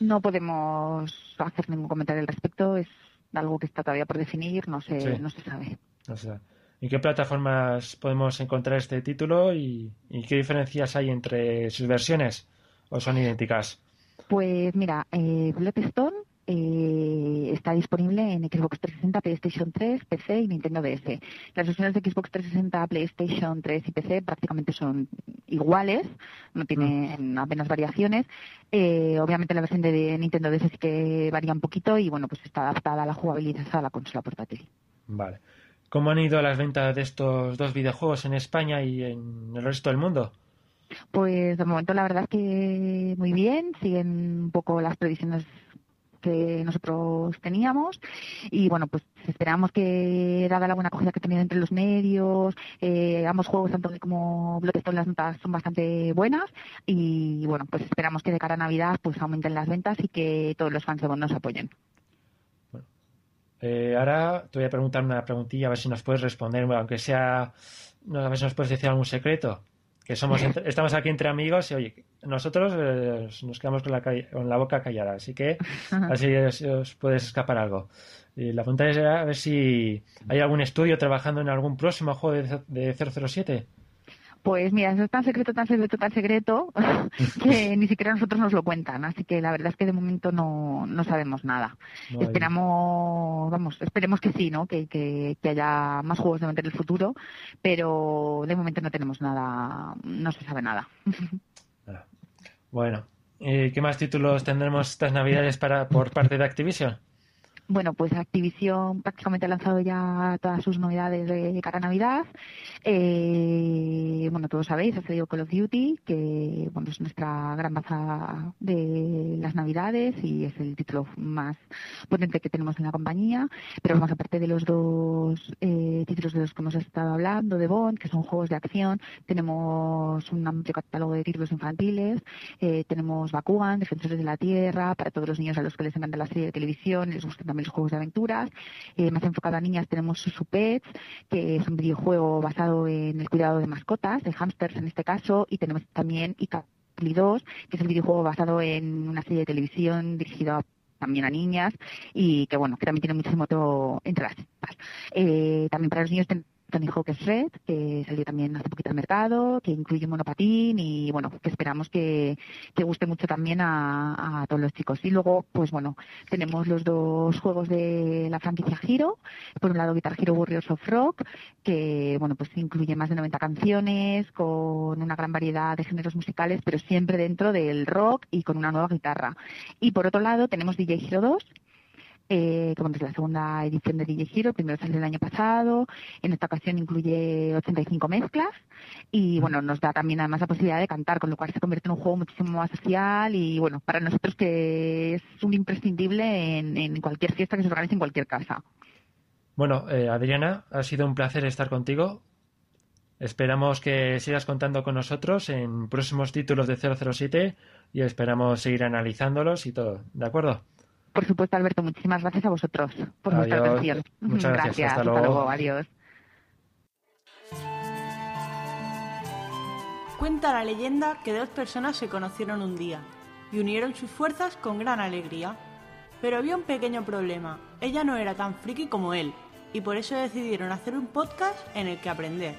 No podemos hacer ningún comentario al respecto, es algo que está todavía por definir, no se, Sí. no se sabe. O sea, ¿en qué plataformas podemos encontrar este título y, y qué diferencias hay entre sus versiones? ¿O son idénticas? Pues mira, eh, Bloodstone eh, está disponible en Xbox 360, PlayStation 3, PC y Nintendo DS. Las versiones de Xbox 360, PlayStation 3 y PC prácticamente son iguales, no tienen apenas variaciones. Eh, obviamente la versión de Nintendo DS sí que varía un poquito y bueno, pues está adaptada a la jugabilidad a la consola portátil. Vale. ¿Cómo han ido las ventas de estos dos videojuegos en España y en el resto del mundo? Pues de momento la verdad es que muy bien, siguen un poco las previsiones que nosotros teníamos. Y bueno pues esperamos que dada la buena acogida que tenían entre los medios eh, ambos juegos tanto como Bloodstone las notas son bastante buenas. Y bueno pues esperamos que de cara a Navidad pues aumenten las ventas y que todos los fans de nos apoyen eh, ahora te voy a preguntar una preguntilla a ver si nos puedes responder aunque sea a ver si nos puedes decir algún secreto que somos estamos aquí entre amigos y oye, nosotros eh, nos quedamos con la, con la boca callada, así que así os, os puedes escapar algo. Y la pregunta es a ver si hay algún estudio trabajando en algún próximo juego de, de 007. Pues mira, eso es tan secreto, tan secreto, tan secreto que ni siquiera nosotros nos lo cuentan. Así que la verdad es que de momento no, no sabemos nada. No, Esperamos, vamos, esperemos que sí, ¿no? Que, que, que haya más juegos de en el futuro, pero de momento no tenemos nada, no se sabe nada. Bueno, ¿y ¿qué más títulos tendremos estas navidades para por parte de Activision? Bueno, pues Activision prácticamente ha lanzado ya todas sus novedades de cara a Navidad. Eh, bueno, todos sabéis, ha salido Call of Duty, que bueno, es nuestra gran baza de las Navidades y es el título más potente que tenemos en la compañía. Pero vamos, aparte de los dos eh, títulos de los que hemos estado hablando, de Bond, que son juegos de acción, tenemos un amplio catálogo de títulos infantiles, eh, tenemos Bakugan, Defensores de la Tierra, para todos los niños a los que les encanta la serie de televisión, les gustan también los juegos de aventuras. Eh, más enfocado a niñas tenemos Susu Pets, que es un videojuego basado en el cuidado de mascotas, de hámsters en este caso, y tenemos también Icapli 2, que es el videojuego basado en una serie de televisión dirigida también a niñas y que bueno que también tiene muchísimo entre las. Eh, también para los niños tenemos Tony Red, que salió también hace poquito al mercado, que incluye monopatín y bueno, que esperamos que, que guste mucho también a, todos los chicos. Y luego, pues bueno, tenemos los dos juegos de la franquicia Hero. Por un lado, Guitar Hero Warriors of Rock, que bueno, pues incluye más de 90 canciones, con una gran variedad de géneros musicales, pero siempre dentro del rock y con una nueva guitarra. Y por otro lado, tenemos DJ Hero 2, eh, que bueno, es la segunda edición de DJ Hero, primero salió el año pasado, en esta ocasión incluye 85 mezclas y bueno, nos da también además la posibilidad de cantar, con lo cual se convierte en un juego muchísimo más social y bueno, para nosotros que es un imprescindible en, en cualquier fiesta que se organice en cualquier casa. Bueno, eh, Adriana, ha sido un placer estar contigo. Esperamos que sigas contando con nosotros en próximos títulos de 007 y esperamos seguir analizándolos y todo. ¿De acuerdo? Por supuesto, Alberto, muchísimas gracias a vosotros por Adiós. vuestra atención. Muchas gracias. Hasta luego. Adiós. Cuenta la leyenda que dos personas se conocieron un día y unieron sus fuerzas con gran alegría. Pero había un pequeño problema. Ella no era tan friki como él y por eso decidieron hacer un podcast en el que aprender.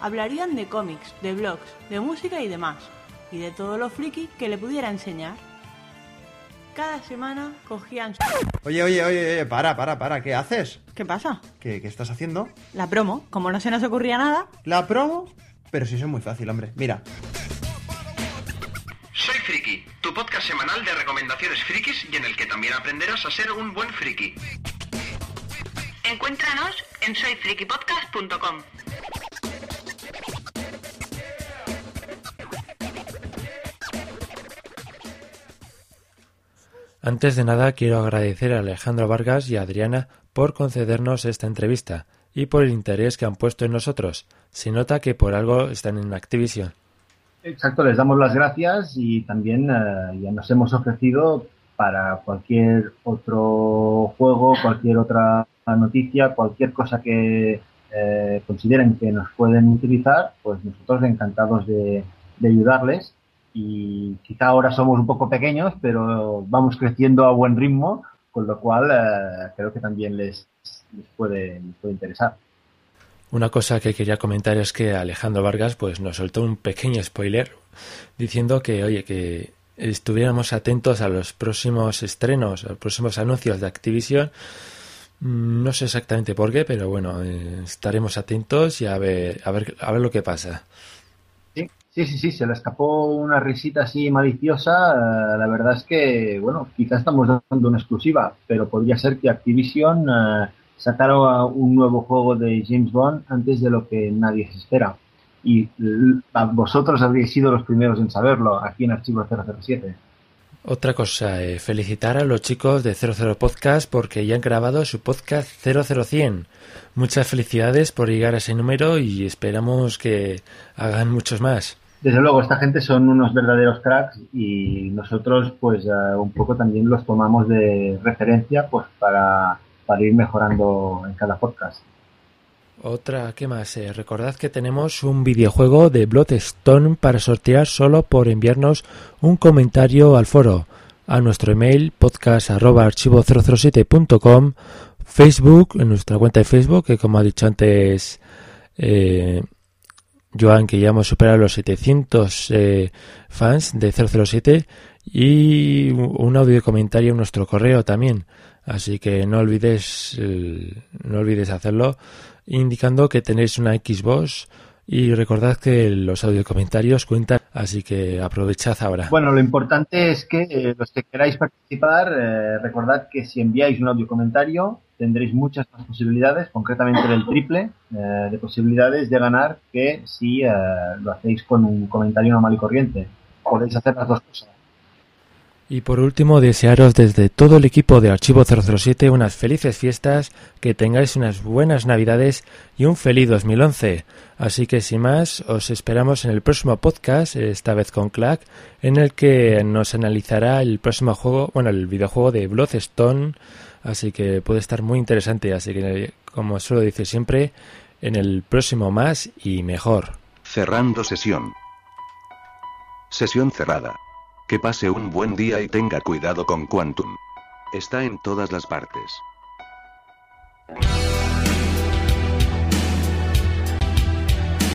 Hablarían de cómics, de blogs, de música y demás, y de todo lo friki que le pudiera enseñar. Cada semana cogían su... Oye, oye, oye, oye, para, para, para, ¿qué haces? ¿Qué pasa? ¿Qué, qué estás haciendo? La promo, como no se nos ocurría nada. ¿La promo? Pero si eso es muy fácil, hombre. Mira. Soy Friki, tu podcast semanal de recomendaciones frikis y en el que también aprenderás a ser un buen friki. Encuéntranos en soyfrikipodcast.com. Antes de nada, quiero agradecer a Alejandro Vargas y a Adriana por concedernos esta entrevista y por el interés que han puesto en nosotros. Se nota que por algo están en Activision. Exacto, les damos las gracias y también eh, ya nos hemos ofrecido para cualquier otro juego, cualquier otra noticia, cualquier cosa que eh, consideren que nos pueden utilizar, pues nosotros encantados de, de ayudarles y quizá ahora somos un poco pequeños, pero vamos creciendo a buen ritmo, con lo cual eh, creo que también les, les, puede, les puede interesar. Una cosa que quería comentar es que Alejandro Vargas pues nos soltó un pequeño spoiler diciendo que oye que estuviéramos atentos a los próximos estrenos, a los próximos anuncios de Activision. Mm, No sé exactamente por qué, pero bueno, eh, estaremos atentos y a ver, a ver, a ver lo que pasa. Sí, sí, sí, se le escapó una risita así maliciosa. eh, la verdad es que, bueno, quizás estamos dando una exclusiva, pero podría ser que Activision eh, sacara un nuevo juego de James Bond antes de lo que nadie se espera. Y vosotros habríais sido los primeros en saberlo aquí en Archivo 007. Otra cosa, eh, felicitar a los chicos de 00 Podcast porque ya han grabado su podcast 00100. Muchas felicidades por llegar a ese número y esperamos que hagan muchos más. Desde luego, esta gente son unos verdaderos cracks y nosotros, pues, eh, un poco también los tomamos de referencia, pues, para, para ir mejorando en cada podcast. Otra, ¿qué más? Eh, recordad que tenemos un videojuego de Bloodstone para sortear solo por enviarnos un comentario al foro, a nuestro email podcast.archivo007.com, Facebook, en nuestra cuenta de Facebook, que como ha dicho antes eh, Joan, que ya hemos superado los 700 eh, fans de 007 y un audio comentario en nuestro correo también. Así que no olvides, eh, no olvides hacerlo indicando que tenéis una Xbox y recordad que los audio comentarios cuentan, así que aprovechad ahora. Bueno, lo importante es que eh, los que queráis participar, recordad que si enviáis un audio comentario tendréis muchas más posibilidades, concretamente el triple eh, de posibilidades de ganar que si eh, lo hacéis con un comentario normal y corriente. Podéis hacer las dos cosas. Y por último, desearos desde todo el equipo de Archivo 007 unas felices fiestas, que tengáis unas buenas navidades y un feliz 2011. Así que sin más, os esperamos en el próximo podcast, esta vez con Clack, en el que nos analizará el próximo juego, bueno, el videojuego de Bloodstone, así que puede estar muy interesante, así que como suelo decir siempre, en el próximo más y mejor. Cerrando sesión. Sesión cerrada. Que pase un buen día y tenga cuidado con Quantum. Está en todas las partes.